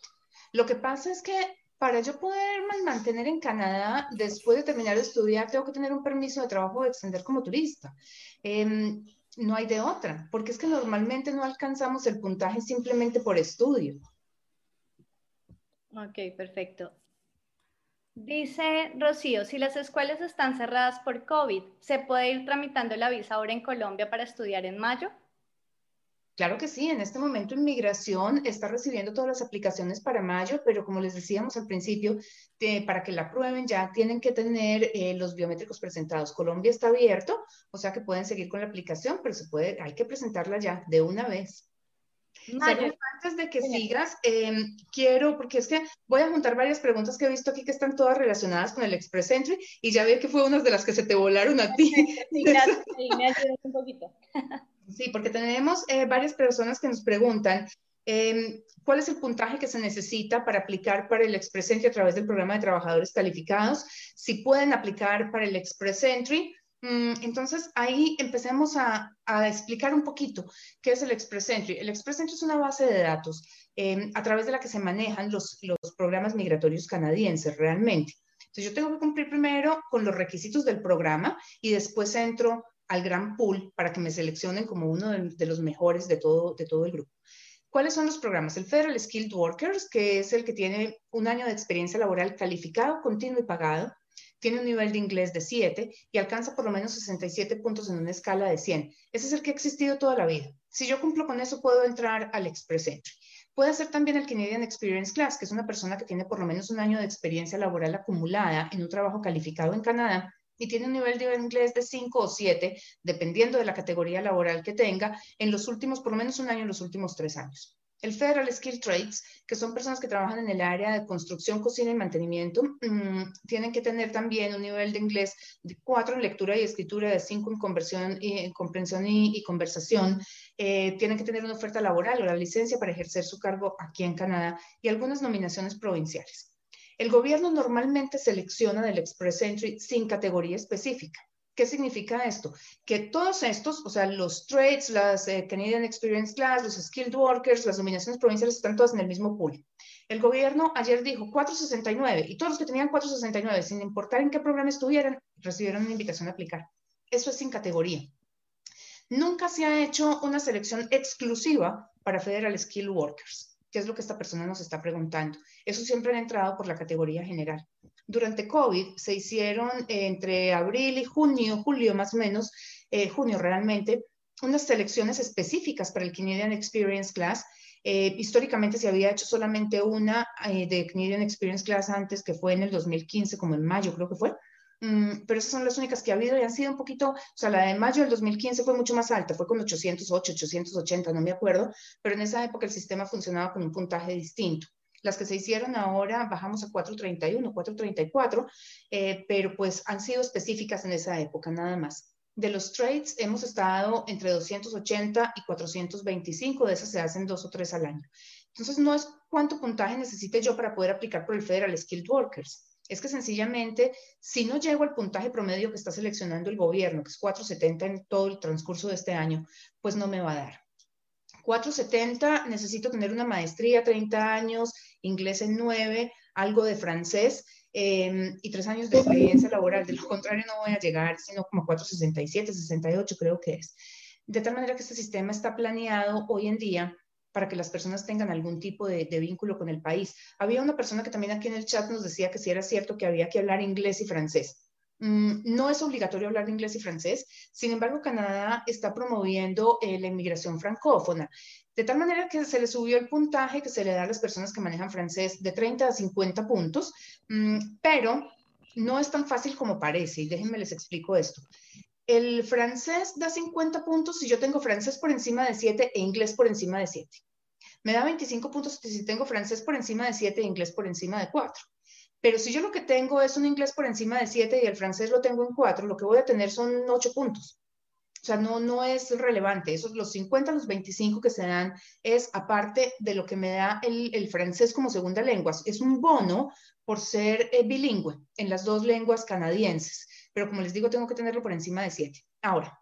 Lo que pasa es que para yo poder mantener en Canadá, después de terminar de estudiar, tengo que tener un permiso de trabajo de extender como turista. Em, no hay de otra, porque es que normalmente no alcanzamos el puntaje simplemente por estudio. Ok, perfecto. Dice Rocío, si las escuelas están cerradas por COVID, ¿se puede ir tramitando la visa ahora en Colombia para estudiar en mayo? Claro que sí, en este momento Inmigración está recibiendo todas las aplicaciones para mayo, pero como les decíamos al principio, para que la aprueben ya tienen que tener eh, los biométricos presentados. Colombia está abierto, o sea que pueden seguir con la aplicación, pero se puede, hay que presentarla ya de una vez. Antes de que sigas, em, quiero, porque es que voy a juntar varias preguntas que he visto aquí que están todas relacionadas con el Express Entry y ya vi que fue una de las que se te volaron a ti. Sí, <laughs> gracias, me un poquito. Sí, porque tenemos eh, varias personas que nos preguntan em, cuál es el puntaje que se necesita para aplicar para el Express Entry a través del programa de trabajadores calificados, si pueden aplicar para el Express Entry. Mm, entonces, ahí empecemos a, explicar un poquito qué es el Express Entry. El Express Entry es una base de datos em, a través de la que se manejan los, programas migratorios canadienses realmente. Entonces, yo tengo que cumplir primero con los requisitos del programa y después entro al gran pool para que me seleccionen como uno de, los mejores de todo el grupo. ¿Cuáles son los programas? El Federal Skilled Workers, que es el que tiene un año de experiencia laboral calificado, continuo y pagado, tiene un nivel de inglés de 7 y alcanza por lo menos 67 puntos en una escala de 100. Ese es el que ha existido toda la vida. Si yo cumplo con eso, puedo entrar al Express Entry. Puede ser también el Canadian Experience Class, que es una persona que tiene por lo menos un año de experiencia laboral acumulada en un trabajo calificado en Canadá y tiene un nivel de inglés de 5 o 7, dependiendo de la categoría laboral que tenga, en los últimos, por lo menos un año en los últimos tres años. El Federal Skill Trades, que son personas que trabajan en el área de construcción, cocina y mantenimiento, mm, tienen que tener también un nivel de inglés de 4 en lectura y escritura, de 5 en conversión y, comprensión y, conversación. Eh, tienen que tener una oferta laboral o la licencia para ejercer su cargo aquí en Canadá y algunas nominaciones provinciales. El gobierno normalmente selecciona del Express Entry sin categoría específica. ¿Qué significa esto? Que todos estos, o sea, los trades, las eh, Canadian Experience Class, los Skilled Workers, las nominaciones provinciales están todas en el mismo pool. El gobierno ayer dijo 469 y todos los que tenían 469, sin importar en qué programa estuvieran, recibieron una invitación a aplicar. Eso es sin categoría. Nunca se ha hecho una selección exclusiva para Federal Skilled Workers. ¿Qué es lo que esta persona nos está preguntando? Eso siempre ha entrado por la categoría general. Durante COVID se hicieron eh, entre abril y junio, julio más o menos, eh, junio realmente, unas selecciones específicas para el Canadian Experience Class. Eh, históricamente se había hecho solamente una de Canadian Experience Class antes, que fue en el 2015, como en mayo creo que fue. Mm, pero esas son las únicas que ha habido y han sido un poquito, o sea, la de mayo del 2015 fue mucho más alta, fue con 808, 880, no me acuerdo, pero en esa época el sistema funcionaba con un puntaje distinto. Las que se hicieron ahora bajamos a 431, 434, eh, pero pues han sido específicas en esa época, nada más. De los trades hemos estado entre 280 y 425, de esas se hacen dos o tres al año. Entonces, no es cuánto puntaje necesite yo para poder aplicar por el Federal Skilled Workers. Es que sencillamente, si no llego al puntaje promedio que está seleccionando el gobierno, que es 470 en todo el transcurso de este año, pues no me va a dar. 470, necesito tener una maestría, 30 años, inglés en 9, algo de francés em, y 3 años de experiencia laboral. De lo contrario, no voy a llegar, sino como 467, 68 creo que es. De tal manera que este sistema está planeado hoy en día para que las personas tengan algún tipo de, vínculo con el país. Había una persona que también aquí en el chat nos decía que si era cierto que había que hablar inglés y francés. Mm, no es obligatorio hablar inglés y francés, sin embargo, Canadá está promoviendo eh, la inmigración francófona, de tal manera que se le subió el puntaje que se le da a las personas que manejan francés de 30 a 50 puntos, mm, pero no es tan fácil como parece, y déjenme les explico esto. El francés da 50 puntos si yo tengo francés por encima de 7 e inglés por encima de 7. Me da 25 puntos si tengo francés por encima de 7 e inglés por encima de 4. Pero si yo lo que tengo es un inglés por encima de 7 y el francés lo tengo en 4, lo que voy a tener son 8 puntos. O sea, no, no es relevante. Esos los 50, los 25 que se dan es aparte de lo que me da el, el francés como segunda lengua. Es un bono por ser eh, bilingüe en las dos lenguas canadienses. Pero como les digo, tengo que tenerlo por encima de 7. Ahora,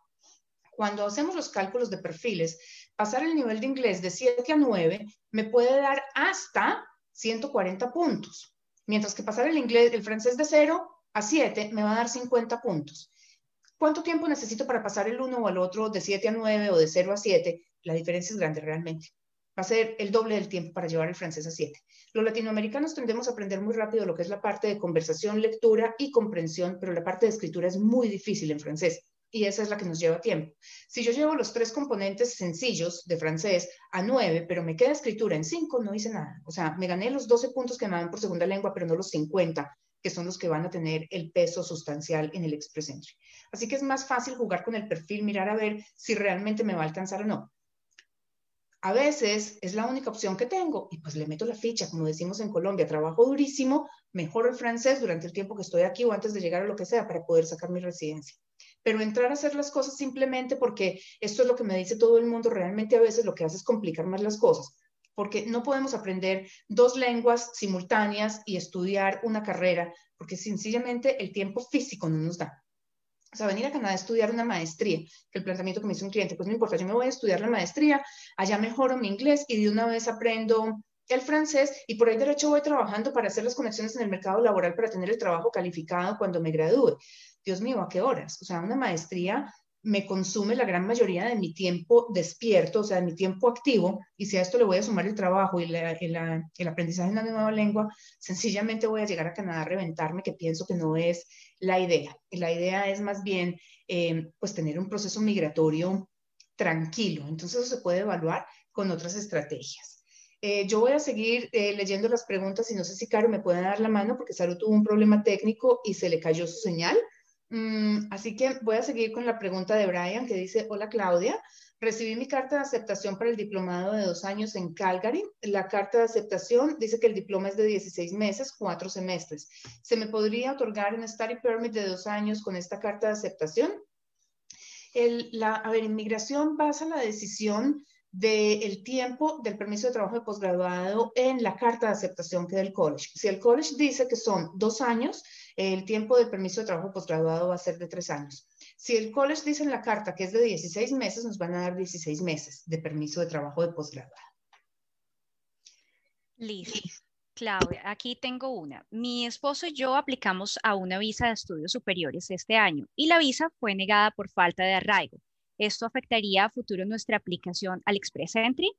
cuando hacemos los cálculos de perfiles, pasar el nivel de inglés de 7 a 9 me puede dar hasta 140 puntos. Mientras que pasar el inglés, el francés de 0 a 7 me va a dar 50 puntos. ¿Cuánto tiempo necesito para pasar el uno o el otro de 7 a 9 o de 0 a 7? La diferencia es grande realmente. Va a ser el doble del tiempo para llevar el francés a 7. Los latinoamericanos tendemos a aprender muy rápido lo que es la parte de conversación, lectura y comprensión, pero la parte de escritura es muy difícil en francés y esa es la que nos lleva tiempo. Si yo llevo los tres componentes sencillos de francés a nueve, pero me queda escritura en cinco, no hice nada. O sea, me gané los 12 puntos que me dan por segunda lengua, pero no los 50, que son los que van a tener el peso sustancial en el Express Entry. Así que es más fácil jugar con el perfil, mirar a ver si realmente me va a alcanzar o no. A veces es la única opción que tengo y pues le meto la ficha, como decimos en Colombia, trabajo durísimo, mejoro el francés durante el tiempo que estoy aquí o antes de llegar a lo que sea para poder sacar mi residencia pero entrar a hacer las cosas simplemente porque esto es lo que me dice todo el mundo, realmente a veces lo que hace es complicar más las cosas, porque no podemos aprender dos lenguas simultáneas y estudiar una carrera, porque sencillamente el tiempo físico no nos da. O sea, venir a Canadá a estudiar una maestría, que el planteamiento que me hizo un cliente, pues no importa, yo me voy a estudiar la maestría, allá mejoro mi inglés y de una vez aprendo el francés y por ahí derecho voy trabajando para hacer las conexiones en el mercado laboral para tener el trabajo calificado cuando me gradúe. Dios mío, ¿a qué horas? O sea, una maestría me consume la gran mayoría de mi tiempo despierto, o sea, de mi tiempo activo, y si a esto le voy a sumar el trabajo y el aprendizaje en una nueva lengua, sencillamente voy a llegar a Canadá a reventarme, que pienso que no es la idea. la idea es más bien, eh, pues, tener un proceso migratorio tranquilo. Entonces, eso se puede evaluar con otras estrategias. Eh, yo voy a seguir eh, leyendo las preguntas y no sé si Caro me puede dar la mano porque Saru tuvo un problema técnico y se le cayó su señal. Mm, así que voy a seguir con la pregunta de Brian que dice, hola Claudia, Recibí mi carta de aceptación para el diplomado de dos años en Calgary. La carta de aceptación dice que el diploma es de 16 meses, cuatro semestres. ¿Se me podría otorgar un study permit de dos años con esta carta de aceptación? La, a ver, inmigración basa la decisión del tiempo del permiso de trabajo de posgraduado en la carta de aceptación que del college. Si el college dice que son dos años, el tiempo del permiso de trabajo posgraduado va a ser de tres años. Si el college dice en la carta que es de 16 meses, nos van a dar 16 meses de permiso de trabajo de posgrado. Listo. Claudia, aquí tengo una. Mi esposo y yo aplicamos a una visa de estudios superiores este año y la visa fue negada por falta de arraigo. ¿Esto afectaría a futuro nuestra aplicación al Express Entry?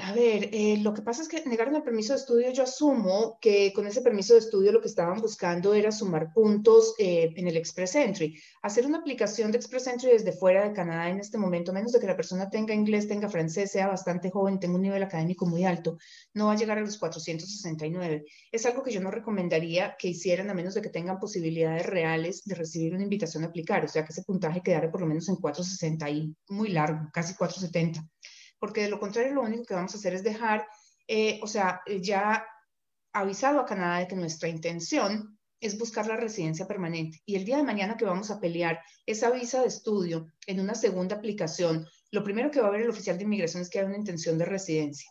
A ver, eh, lo que pasa es que negaron el permiso de estudio, yo asumo que con ese permiso de estudio lo que estaban buscando era sumar puntos eh, en el Express Entry. Hacer una aplicación de Express Entry desde fuera de Canadá en este momento, menos de que la persona tenga inglés, tenga francés, sea bastante joven, tenga un nivel académico muy alto, no va a llegar a los 469. Es algo que yo no recomendaría que hicieran a menos de que tengan posibilidades reales de recibir una invitación a aplicar, o sea que ese puntaje quedara por lo menos en 460 y muy largo, casi 470 porque de lo contrario lo único que vamos a hacer es dejar, eh, o sea, eh, ya avisado a Canadá de que nuestra intención es buscar la residencia permanente. Y el día de mañana que vamos a pelear esa visa de estudio en una segunda aplicación, lo primero que va a ver el oficial de inmigración es que hay una intención de residencia.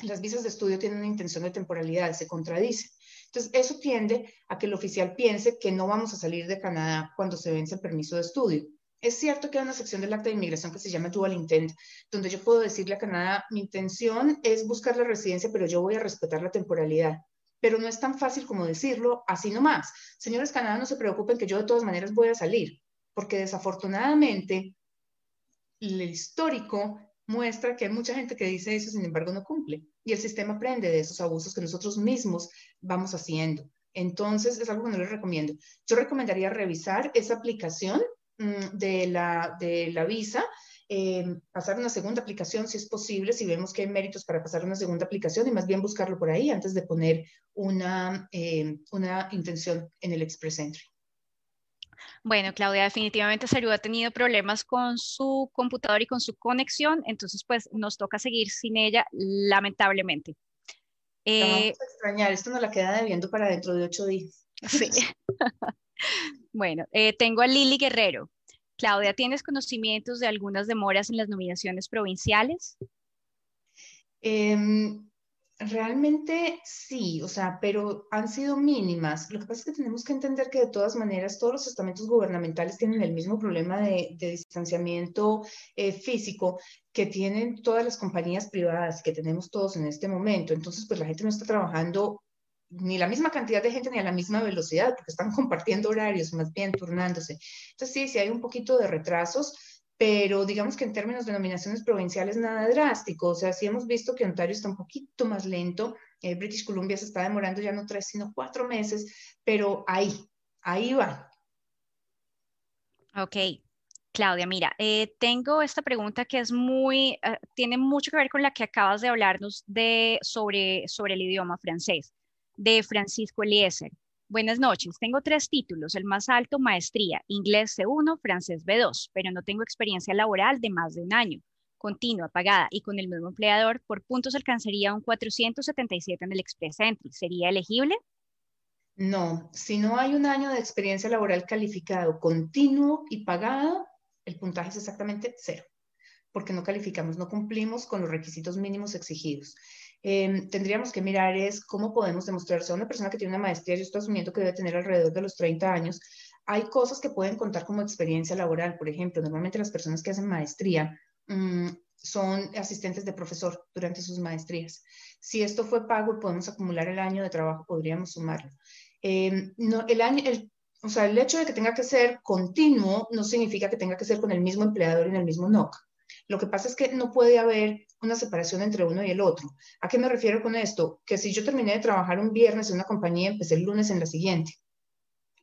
Las visas de estudio tienen una intención de temporalidad, se contradice. Entonces, eso tiende a que el oficial piense que no vamos a salir de Canadá cuando se vence el permiso de estudio. Es cierto que hay una sección del acta de inmigración que se llama Dual Intent, donde yo puedo decirle a Canadá, mi intención es buscar la residencia, pero yo voy a respetar la temporalidad. Pero no es tan fácil como decirlo así nomás. Señores Canadá, no se preocupen que yo de todas maneras voy a salir, porque desafortunadamente el histórico muestra que hay mucha gente que dice eso, sin embargo no cumple. Y el sistema aprende de esos abusos que nosotros mismos vamos haciendo. Entonces, es algo que no les recomiendo. Yo recomendaría revisar esa aplicación de la, de la visa, eh, pasar una segunda aplicación si es posible, si vemos que hay méritos para pasar una segunda aplicación y más bien buscarlo por ahí antes de poner una, eh, una intención en el Express Entry. Bueno, Claudia, definitivamente Salud ha tenido problemas con su computador y con su conexión, entonces pues nos toca seguir sin ella, lamentablemente. Eh, vamos a extrañar, esto nos la queda debiendo para dentro de ocho días. Sí. <laughs> Bueno, eh, tengo a Lili Guerrero. Claudia, ¿tienes conocimientos de algunas demoras en las nominaciones provinciales? Em, realmente sí, o sea, pero han sido mínimas. Lo que pasa es que tenemos que entender que de todas maneras todos los estamentos gubernamentales tienen el mismo problema de, distanciamiento eh, físico que tienen todas las compañías privadas que tenemos todos en este momento. Entonces, pues la gente no está trabajando ni la misma cantidad de gente ni a la misma velocidad, porque están compartiendo horarios, más bien turnándose. Entonces, sí, sí hay un poquito de retrasos, pero digamos que en términos de nominaciones provinciales nada drástico. O sea, sí hemos visto que Ontario está un poquito más lento, eh, British Columbia se está demorando ya no tres, sino cuatro meses, pero ahí, ahí va. Ok, Claudia, mira, eh, tengo esta pregunta que es muy, eh, tiene mucho que ver con la que acabas de hablarnos de, sobre, sobre el idioma francés de Francisco Eliezer. Buenas noches, tengo tres títulos, el más alto maestría, inglés C1, francés B2, pero no tengo experiencia laboral de más de un año, continua, pagada y con el mismo empleador, por puntos alcanzaría un 477 en el Express Entry. ¿Sería elegible? No, si no hay un año de experiencia laboral calificado, continuo y pagado, el puntaje es exactamente cero, porque no calificamos, no cumplimos con los requisitos mínimos exigidos. Em, tendríamos que mirar es cómo podemos demostrar, a una persona que tiene una maestría, yo estoy asumiendo que debe tener alrededor de los 30 años, hay cosas que pueden contar como experiencia laboral. Por ejemplo, normalmente las personas que hacen maestría mm, son asistentes de profesor durante sus maestrías. Si esto fue pago y podemos acumular el año de trabajo, podríamos sumarlo. Em, no, el año, o sea, el hecho de que tenga que ser continuo no significa que tenga que ser con el mismo empleador en el mismo NOC. Lo que pasa es que no puede haber una separación entre uno y el otro. ¿A qué me refiero con esto? Que si yo terminé de trabajar un viernes en una compañía, empecé el lunes en la siguiente.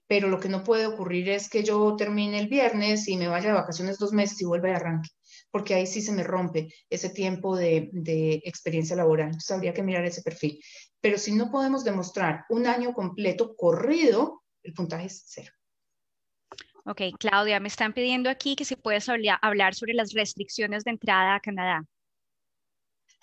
Pero lo que no puede ocurrir es que yo termine el viernes y me vaya de vacaciones dos meses y vuelva y arranque, porque ahí sí se me rompe ese tiempo de, experiencia laboral. Entonces habría que mirar ese perfil. Pero si no podemos demostrar un año completo corrido, el puntaje es cero. Ok, Claudia, me están pidiendo aquí que si puedes hablar sobre las restricciones de entrada a Canadá.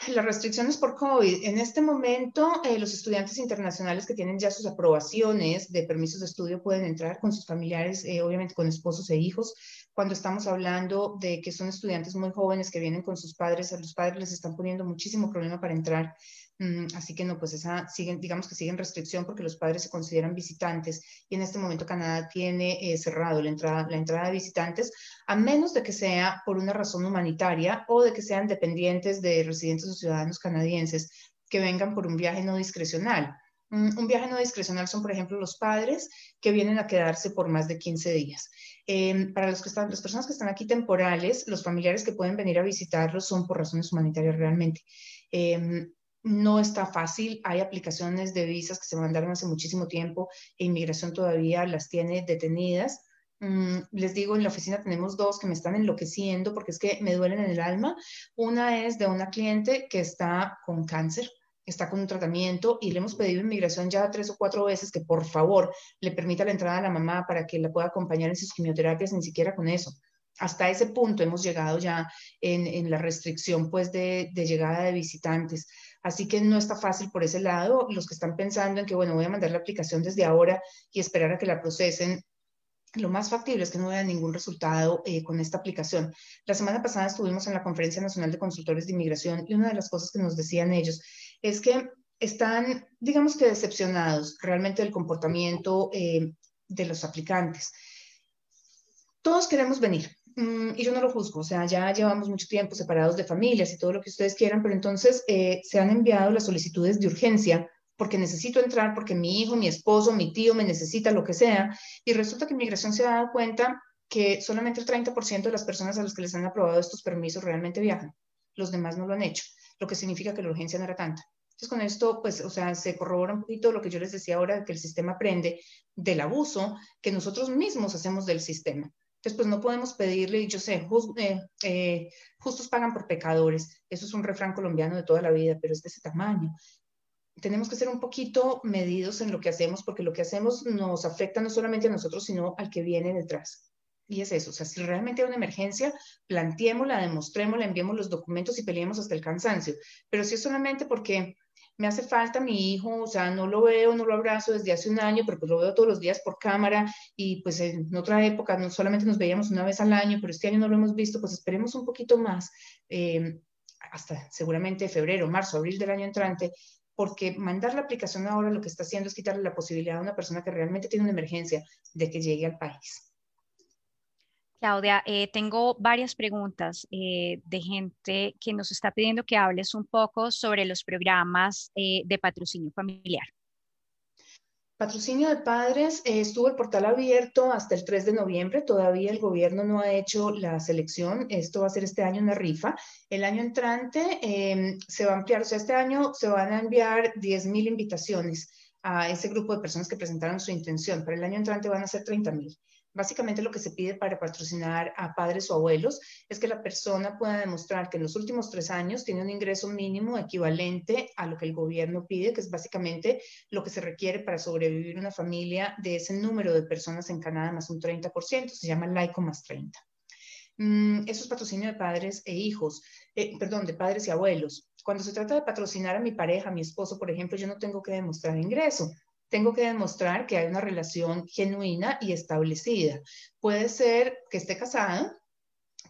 Las restricciones por COVID. En este momento, eh, los estudiantes internacionales que tienen ya sus aprobaciones de permisos de estudio pueden entrar con sus familiares, eh, obviamente con esposos e hijos. Cuando estamos hablando de que son estudiantes muy jóvenes que vienen con sus padres, a los padres les están poniendo muchísimo problema para entrar. Mm, así que no, pues esa siguen, digamos que siguen restricción porque los padres se consideran visitantes y en este momento Canadá tiene eh, cerrado la entrada, la entrada de visitantes a menos de que sea por una razón humanitaria o de que sean dependientes de residentes o ciudadanos canadienses que vengan por un viaje no discrecional. Mm, un viaje no discrecional son, por ejemplo, los padres que vienen a quedarse por más de 15 días. Em, para los que están, las personas que están aquí temporales, los familiares que pueden venir a visitarlos son por razones humanitarias realmente. Em, no está fácil. Hay aplicaciones de visas que se mandaron hace muchísimo tiempo e inmigración todavía las tiene detenidas. Mm, les digo, en la oficina tenemos dos que me están enloqueciendo porque es que me duelen en el alma. Una es de una cliente que está con cáncer, está con un tratamiento y le hemos pedido inmigración ya tres o cuatro veces que por favor le permita la entrada a la mamá para que la pueda acompañar en sus quimioterapias, ni siquiera con eso hasta ese punto hemos llegado ya en, la restricción pues de, de, llegada de visitantes. Así que no está fácil por ese lado. Los que están pensando en que, bueno, voy a mandar la aplicación desde ahora y esperar a que la procesen, lo más factible es que no vean ningún resultado eh, con esta aplicación. La semana pasada estuvimos en la Conferencia Nacional de Consultores de Inmigración y una de las cosas que nos decían ellos es que están, digamos que decepcionados realmente del comportamiento eh, de los aplicantes. Todos queremos venir, y yo no lo juzgo, o sea, ya llevamos mucho tiempo separados de familias y todo lo que ustedes quieran, pero entonces eh, se han enviado las solicitudes de urgencia porque necesito entrar, porque mi hijo, mi esposo, mi tío me necesita, lo que sea, y resulta que Inmigración se ha dado cuenta que solamente el 30% de las personas a las que les han aprobado estos permisos realmente viajan, los demás no lo han hecho, lo que significa que la urgencia no era tanta. Entonces, con esto, pues, o sea, se corrobora un poquito lo que yo les decía ahora, que el sistema aprende del abuso que nosotros mismos hacemos del sistema. Entonces, pues no podemos pedirle, yo sé, eh, eh, justos pagan por pecadores. Eso es un refrán colombiano de toda la vida, pero es de ese tamaño. Tenemos que ser un poquito medidos en lo que hacemos, porque lo que hacemos nos afecta no solamente a nosotros, sino al que viene detrás. Y es eso, o sea, si realmente hay una emergencia, planteémosla, demostrémosla, enviemos los documentos y peleemos hasta el cansancio. Pero si es solamente porque me hace falta mi hijo, o sea, no lo veo, no lo abrazo desde hace un año, porque lo veo todos los días por cámara y pues en otra época no solamente nos veíamos una vez al año, pero este año no lo hemos visto, pues esperemos un poquito más, eh, hasta seguramente febrero, marzo, abril del año entrante, porque mandar la aplicación ahora lo que está haciendo es quitarle la posibilidad a una persona que realmente tiene una emergencia de que llegue al país. Claudia, eh, tengo varias preguntas eh, de gente que nos está pidiendo que hables un poco sobre los programas eh, de patrocinio familiar. Patrocinio de padres, estuvo el portal abierto hasta el 3 de noviembre, todavía el gobierno no ha hecho la selección, esto va a ser este año una rifa. El año entrante em, se va a ampliar, o sea, este año se van a enviar 10.000 invitaciones a ese grupo de personas que presentaron su intención, para el año entrante van a ser 30.000. Básicamente lo que se pide para patrocinar a padres o abuelos es que la persona pueda demostrar que en los últimos tres años tiene un ingreso mínimo equivalente a lo que el gobierno pide, que es básicamente lo que se requiere para sobrevivir una familia de ese número de personas en Canadá más un 30%, se llama LAICO más 30. Mm, eso es patrocinio de padres e hijos, eh, perdón, de padres y abuelos. Cuando se trata de patrocinar a mi pareja, a mi esposo, por ejemplo, yo no tengo que demostrar ingreso tengo que demostrar que hay una relación genuina y establecida. Puede ser que esté casado,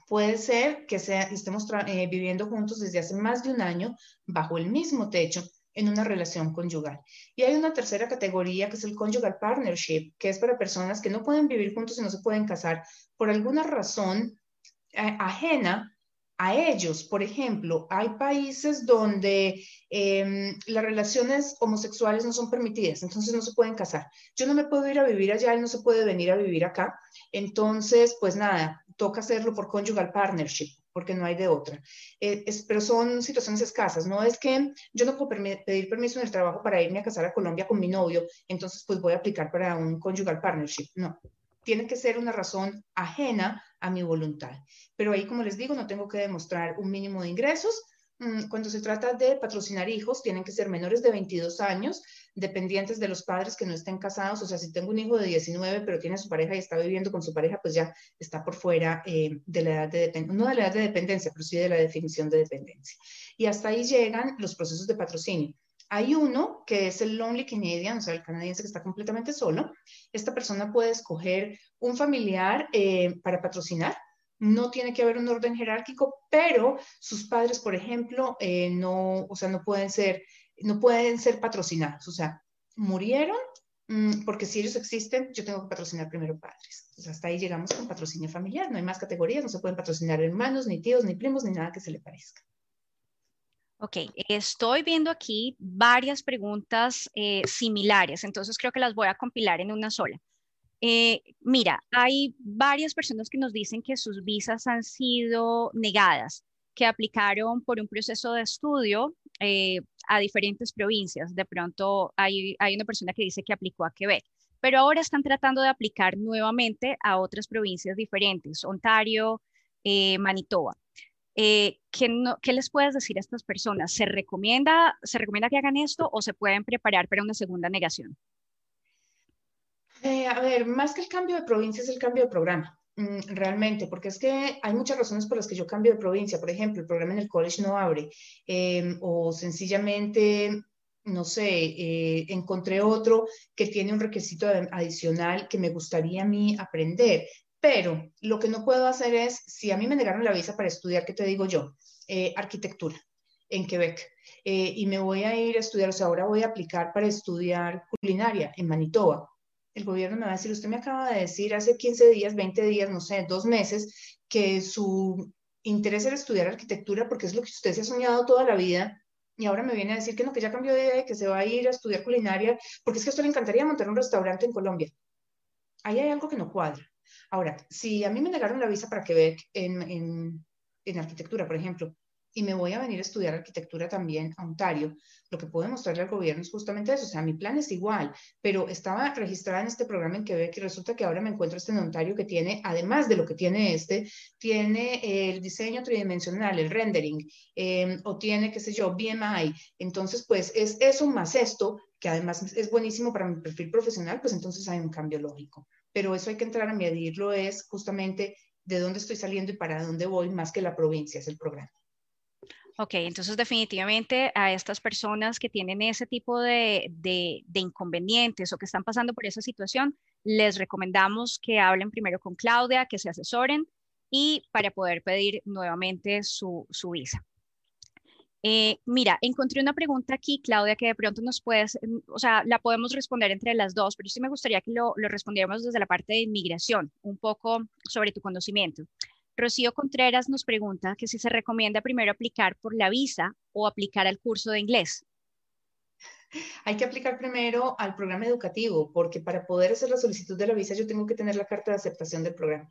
puede ser que sea, estemos eh, viviendo juntos desde hace más de un año bajo el mismo techo en una relación conyugal. Y hay una tercera categoría que es el conjugal partnership, que es para personas que no pueden vivir juntos y no se pueden casar por alguna razón eh, ajena a ellos. Por ejemplo, hay países donde em, las relaciones homosexuales no son permitidas, entonces no se pueden casar. Yo no me puedo ir a vivir allá, y no se puede venir a vivir acá. Entonces, pues nada, toca hacerlo por conjugal partnership porque no hay de otra. Eh, pero son situaciones escasas. No es que yo no puedo pedir permiso en el trabajo para irme a casar a Colombia con mi novio, entonces pues voy a aplicar para un conjugal partnership. No, tiene que ser una razón ajena a mi voluntad. Pero ahí, como les digo, no tengo que demostrar un mínimo de ingresos, mm, cuando se trata de patrocinar hijos, tienen que ser menores de 22 años, dependientes de los padres que no estén casados. O sea, si tengo un hijo de 19, pero tiene a su pareja y está viviendo con su pareja, pues ya está por fuera eh, de la edad de dependencia, no de la edad de dependencia, pero sí de la definición de dependencia. Y hasta ahí llegan los procesos de patrocinio. Hay uno que es el Lonely Canadian, o sea, el canadiense que está completamente solo. Esta persona puede escoger un familiar eh, para patrocinar. No tiene que haber un orden jerárquico, pero sus padres, por ejemplo, eh, no, o sea, no pueden ser, no pueden ser patrocinados. O sea, murieron mm, porque si ellos existen, yo tengo que patrocinar primero padres. Sea, hasta ahí llegamos con patrocinio familiar. No hay más categorías, no se pueden patrocinar hermanos, ni tíos, ni primos, ni nada que se le parezca. Ok, estoy viendo aquí varias preguntas eh, similares, entonces creo que las voy a compilar en una sola. Eh, mira, hay varias personas que nos dicen que sus visas han sido negadas, que aplicaron por un proceso de estudio eh, a diferentes provincias. De pronto hay, hay una persona que dice que aplicó a Quebec, pero ahora están tratando de aplicar nuevamente a otras provincias diferentes, Ontario, Manitoba. Eh, ¿qué, les puedes decir a estas personas? ¿Se recomienda, ¿Se recomienda que hagan esto o se pueden preparar para una segunda negación? Eh, a ver, más que el cambio de provincia es el cambio de programa, mm, realmente, porque es que hay muchas razones por las que yo cambio de provincia. Por ejemplo, el programa en el college no abre em, o sencillamente no sé, eh, encontré otro que tiene un requisito adicional que me gustaría a mí aprender. Pero lo que no puedo hacer es, si a mí me negaron la visa para estudiar, ¿qué te digo yo? Eh, arquitectura en Quebec. Eh, y me voy a ir a estudiar, o sea, ahora voy a aplicar para estudiar culinaria en Manitoba. El gobierno me va a decir, usted me acaba de decir hace 15 días, 20 días, no sé, dos meses, que su interés era estudiar arquitectura porque es lo que usted se ha soñado toda la vida y ahora me viene a decir que no, que ya cambió de idea que se va a ir a estudiar culinaria, porque es que a usted le encantaría montar un restaurante en Colombia. Ahí hay algo que no cuadra. Ahora, si a mí me negaron la visa para Quebec en, en, arquitectura, por ejemplo, y me voy a venir a estudiar arquitectura también a Ontario, lo que puedo mostrarle al gobierno es justamente eso. O sea, mi plan es igual, pero estaba registrada en este programa en Quebec y resulta que ahora me encuentro este en Ontario que tiene, además de lo que tiene este, tiene el diseño tridimensional, el rendering, em, o tiene, qué sé yo, BMI. Entonces, pues es eso más esto, que además es buenísimo para mi perfil profesional, pues entonces hay un cambio lógico pero eso hay que entrar a medirlo, es justamente de dónde estoy saliendo y para dónde voy, más que la provincia, es el programa. Ok, entonces definitivamente a estas personas que tienen ese tipo de, de, inconvenientes o que están pasando por esa situación, les recomendamos que hablen primero con Claudia, que se asesoren y para poder pedir nuevamente su, su visa. Eh, mira, encontré una pregunta aquí, Claudia, que de pronto nos puedes, mm, o sea, la podemos responder entre las dos, pero sí me gustaría que lo, lo respondiéramos desde la parte de inmigración, un poco sobre tu conocimiento. Rocío Contreras nos pregunta que si se recomienda primero aplicar por la visa o aplicar al curso de inglés. Hay que aplicar primero al programa educativo, porque para poder hacer la solicitud de la visa yo tengo que tener la carta de aceptación del programa.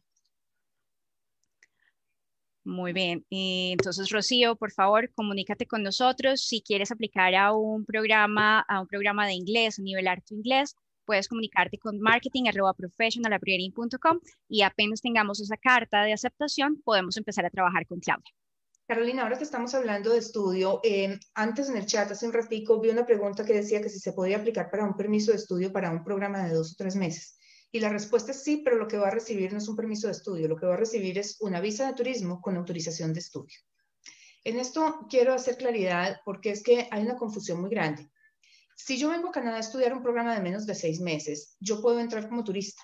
Muy bien. entonces, Rocío, por favor, comunícate con nosotros. Si quieres aplicar a un programa, a un programa de inglés, nivelar tu inglés, puedes comunicarte con marketing.professionalapriori.com y apenas tengamos esa carta de aceptación, podemos empezar a trabajar con Claudia. Carolina, ahora que estamos hablando de estudio, eh, antes en el chat, hace un ratico, vi una pregunta que decía que si se podía aplicar para un permiso de estudio para un programa de dos o tres meses. Y la respuesta es sí, pero lo que va a recibir no es un permiso de estudio, lo que va a recibir es una visa de turismo con autorización de estudio. En esto quiero hacer claridad porque es que hay una confusión muy grande. Si yo vengo a Canadá a estudiar un programa de menos de seis meses, yo puedo entrar como turista.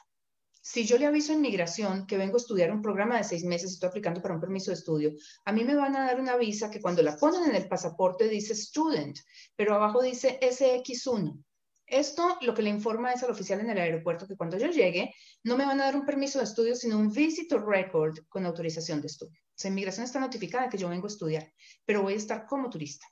Si yo le aviso en migración que vengo a estudiar un programa de seis meses y estoy aplicando para un permiso de estudio, a mí me van a dar una visa que cuando la ponen en el pasaporte dice student, pero abajo dice SX1. Esto lo que le informa es al oficial en el aeropuerto que cuando yo llegue no me van a dar un permiso de estudio, sino un visitor record con autorización de estudio. O sea, inmigración está notificada que yo vengo a estudiar, pero voy a estar como turista.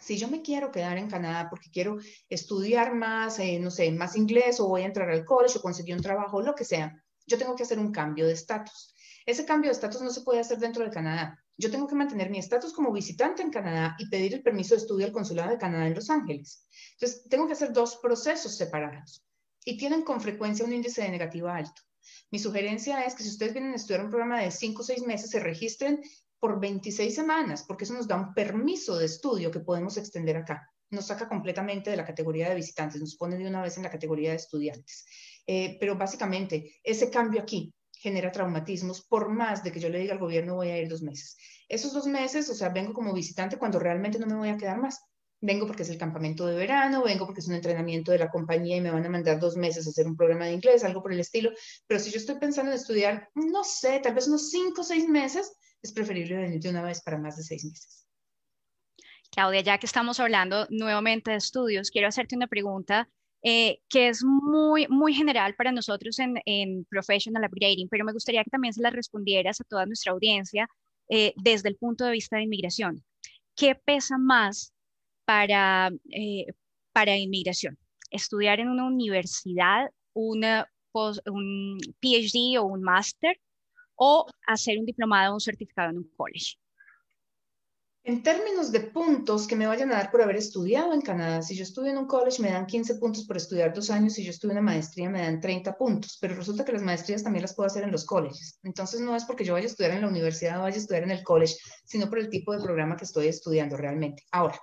Si yo me quiero quedar en Canadá porque quiero estudiar más, eh, no sé, más inglés o voy a entrar al college o conseguir un trabajo, lo que sea, yo tengo que hacer un cambio de estatus. Ese cambio de estatus no se puede hacer dentro de Canadá. Yo tengo que mantener mi estatus como visitante en Canadá y pedir el permiso de estudio al Consulado de Canadá en Los Ángeles. Entonces, tengo que hacer dos procesos separados y tienen con frecuencia un índice de negativa alto. Mi sugerencia es que si ustedes vienen a estudiar un programa de 5 o 6 meses, se registren por 26 semanas, porque eso nos da un permiso de estudio que podemos extender acá. Nos saca completamente de la categoría de visitantes, nos pone de una vez en la categoría de estudiantes. Eh, pero básicamente, ese cambio aquí genera traumatismos, por más de que yo le diga al gobierno voy a ir dos meses. Esos dos meses, o sea, vengo como visitante cuando realmente no me voy a quedar más. Vengo porque es el campamento de verano, vengo porque es un entrenamiento de la compañía y me van a mandar dos meses a hacer un programa de inglés, algo por el estilo. Pero si yo estoy pensando en estudiar, no sé, tal vez unos cinco o seis meses, es preferible venir de una vez para más de seis meses. Claudia, ya que estamos hablando nuevamente de estudios, quiero hacerte una pregunta eh, que es muy, muy general para nosotros en, en, Professional Upgrading, pero me gustaría que también se la respondieras a toda nuestra audiencia eh, desde el punto de vista de inmigración. ¿Qué pesa más para, eh, para inmigración? ¿Estudiar en una universidad, un PhD o un máster o hacer un diplomado o un certificado en un college? En términos de puntos que me vayan a dar por haber estudiado en Canadá, si yo estudio en un college me dan 15 puntos por estudiar dos años, si yo estudio una maestría me dan 30 puntos, pero resulta que las maestrías también las puedo hacer en los colleges. Entonces no es porque yo vaya a estudiar en la universidad o vaya a estudiar en el college, sino por el tipo de programa que estoy estudiando realmente. Ahora,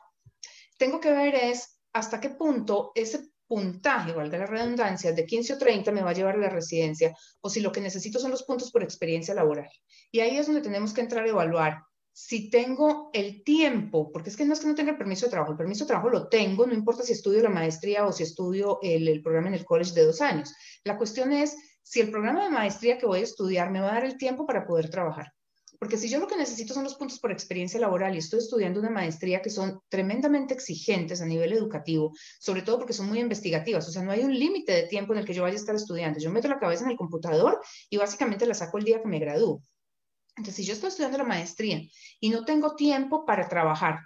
tengo que ver es hasta qué punto ese puntaje, valga la redundancia, de 15 o 30 me va a llevar a la residencia o si lo que necesito son los puntos por experiencia laboral. Y ahí es donde tenemos que entrar a evaluar si tengo el tiempo, porque es que no es que no tenga el permiso de trabajo, el permiso de trabajo lo tengo, no importa si estudio la maestría o si estudio el, programa en el college de dos años. La cuestión es si el programa de maestría que voy a estudiar me va a dar el tiempo para poder trabajar. Porque si yo lo que necesito son los puntos por experiencia laboral y estoy estudiando una maestría que son tremendamente exigentes a nivel educativo, sobre todo porque son muy investigativas, o sea, no hay un límite de tiempo en el que yo vaya a estar estudiando. Yo meto la cabeza en el computador y básicamente la saco el día que me gradúo. Entonces, si yo estoy estudiando la maestría y no tengo tiempo para trabajar,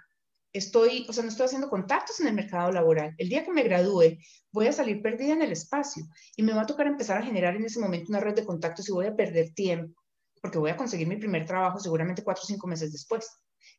estoy, o sea, no estoy haciendo contactos en el mercado laboral. El día que me gradúe, voy a salir perdida en el espacio y me va a tocar empezar a generar en ese momento una red de contactos y voy a perder tiempo porque voy a conseguir mi primer trabajo seguramente cuatro o cinco meses después.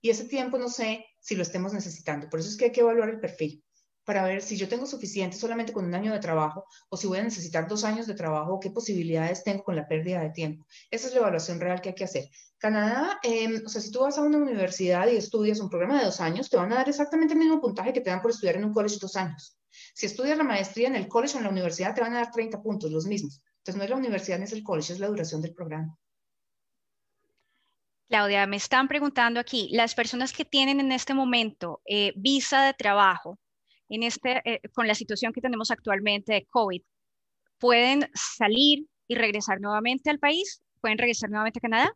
Y ese tiempo no sé si lo estemos necesitando. Por eso es que hay que evaluar el perfil para ver si yo tengo suficiente solamente con un año de trabajo o si voy a necesitar dos años de trabajo qué posibilidades tengo con la pérdida de tiempo. Esa es la evaluación real que hay que hacer. Canadá, em, o sea, si tú vas a una universidad y estudias un programa de dos años, te van a dar exactamente el mismo puntaje que te dan por estudiar en un college dos años. Si estudias la maestría en el college o en la universidad, te van a dar 30 puntos, los mismos. Entonces, no es la universidad ni es el college, es la duración del programa. Claudia, me están preguntando aquí, las personas que tienen en este momento eh, visa de trabajo, en este, eh, con la situación que tenemos actualmente de COVID, ¿pueden salir y regresar nuevamente al país? ¿Pueden regresar nuevamente a Canadá?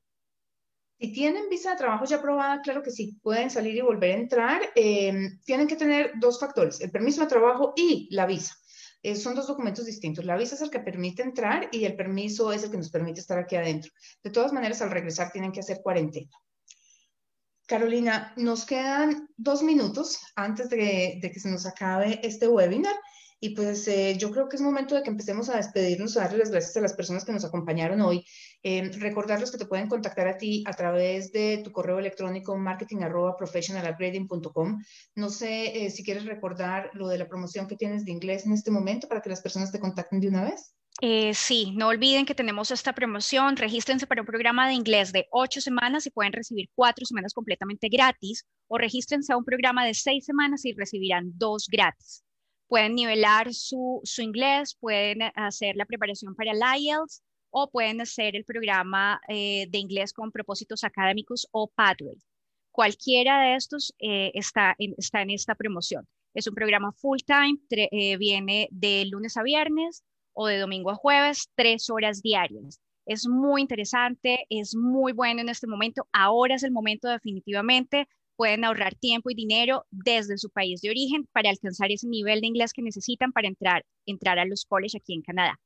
Si tienen visa de trabajo ya aprobada, claro que sí, pueden salir y volver a entrar. Em, tienen que tener dos factores, el permiso de trabajo y la visa. Eh, son dos documentos distintos. La visa es el que permite entrar y el permiso es el que nos permite estar aquí adentro. De todas maneras, al regresar tienen que hacer cuarentena. Carolina, nos quedan dos minutos antes de, que se nos acabe este webinar. Y pues eh, yo creo que es momento de que empecemos a despedirnos, a darle las gracias a las personas que nos acompañaron hoy. Eh, recordarles que te pueden contactar a ti a través de tu correo electrónico marketing.professionalupgrading.com. No sé eh, si quieres recordar lo de la promoción que tienes de inglés en este momento para que las personas te contacten de una vez. Sí, no olviden que tenemos esta promoción. Regístrense para un programa de inglés de ocho semanas y pueden recibir cuatro semanas completamente gratis o regístrense a un programa de seis semanas y recibirán dos gratis pueden nivelar su, su, inglés, pueden hacer la preparación para el IELTS o pueden hacer el programa eh, de inglés con propósitos académicos o Pathway. Cualquiera de estos eh, está, en, está en esta promoción. Es un programa full time, eh, viene de lunes a viernes o de domingo a jueves, tres horas diarias. Es muy interesante, es muy bueno en este momento. Ahora es el momento definitivamente pueden ahorrar tiempo y dinero desde su país de origen para alcanzar ese nivel de inglés que necesitan para entrar, entrar a los colleges aquí en Canadá.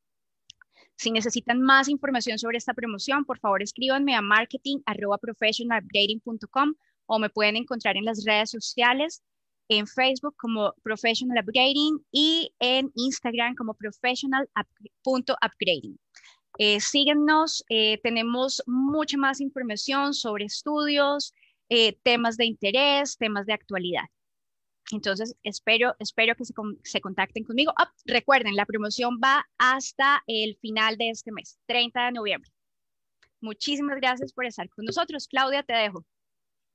Si necesitan más información sobre esta promoción, por favor escríbanme a marketing.professionalupgrading.com o me pueden encontrar en las redes sociales, en Facebook como Professional Upgrading y en Instagram como professional.upgrading. Eh, síguenos, eh, tenemos mucha más información sobre estudios, eh, temas de interés, temas de actualidad. Entonces, espero, espero que se, se contacten conmigo. Ah, recuerden, la promoción va hasta el final de este mes, 30 de noviembre. Muchísimas gracias por estar con nosotros. Claudia, te dejo.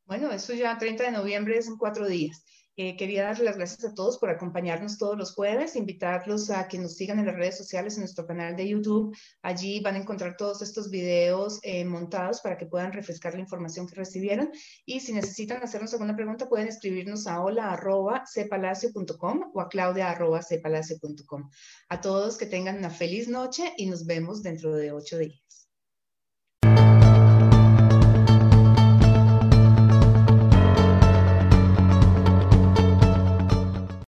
Bueno, eso ya 30 de noviembre es en cuatro días. Eh, quería darle las gracias a todos por acompañarnos todos los jueves, invitarlos a que nos sigan en las redes sociales, en nuestro canal de YouTube. Allí van a encontrar todos estos videos eh, montados para que puedan refrescar la información que recibieron. Y si necesitan hacernos alguna pregunta, pueden escribirnos a hola.cpalacio.com o a claudia.cpalacio.com. A todos que tengan una feliz noche y nos vemos dentro de ocho días.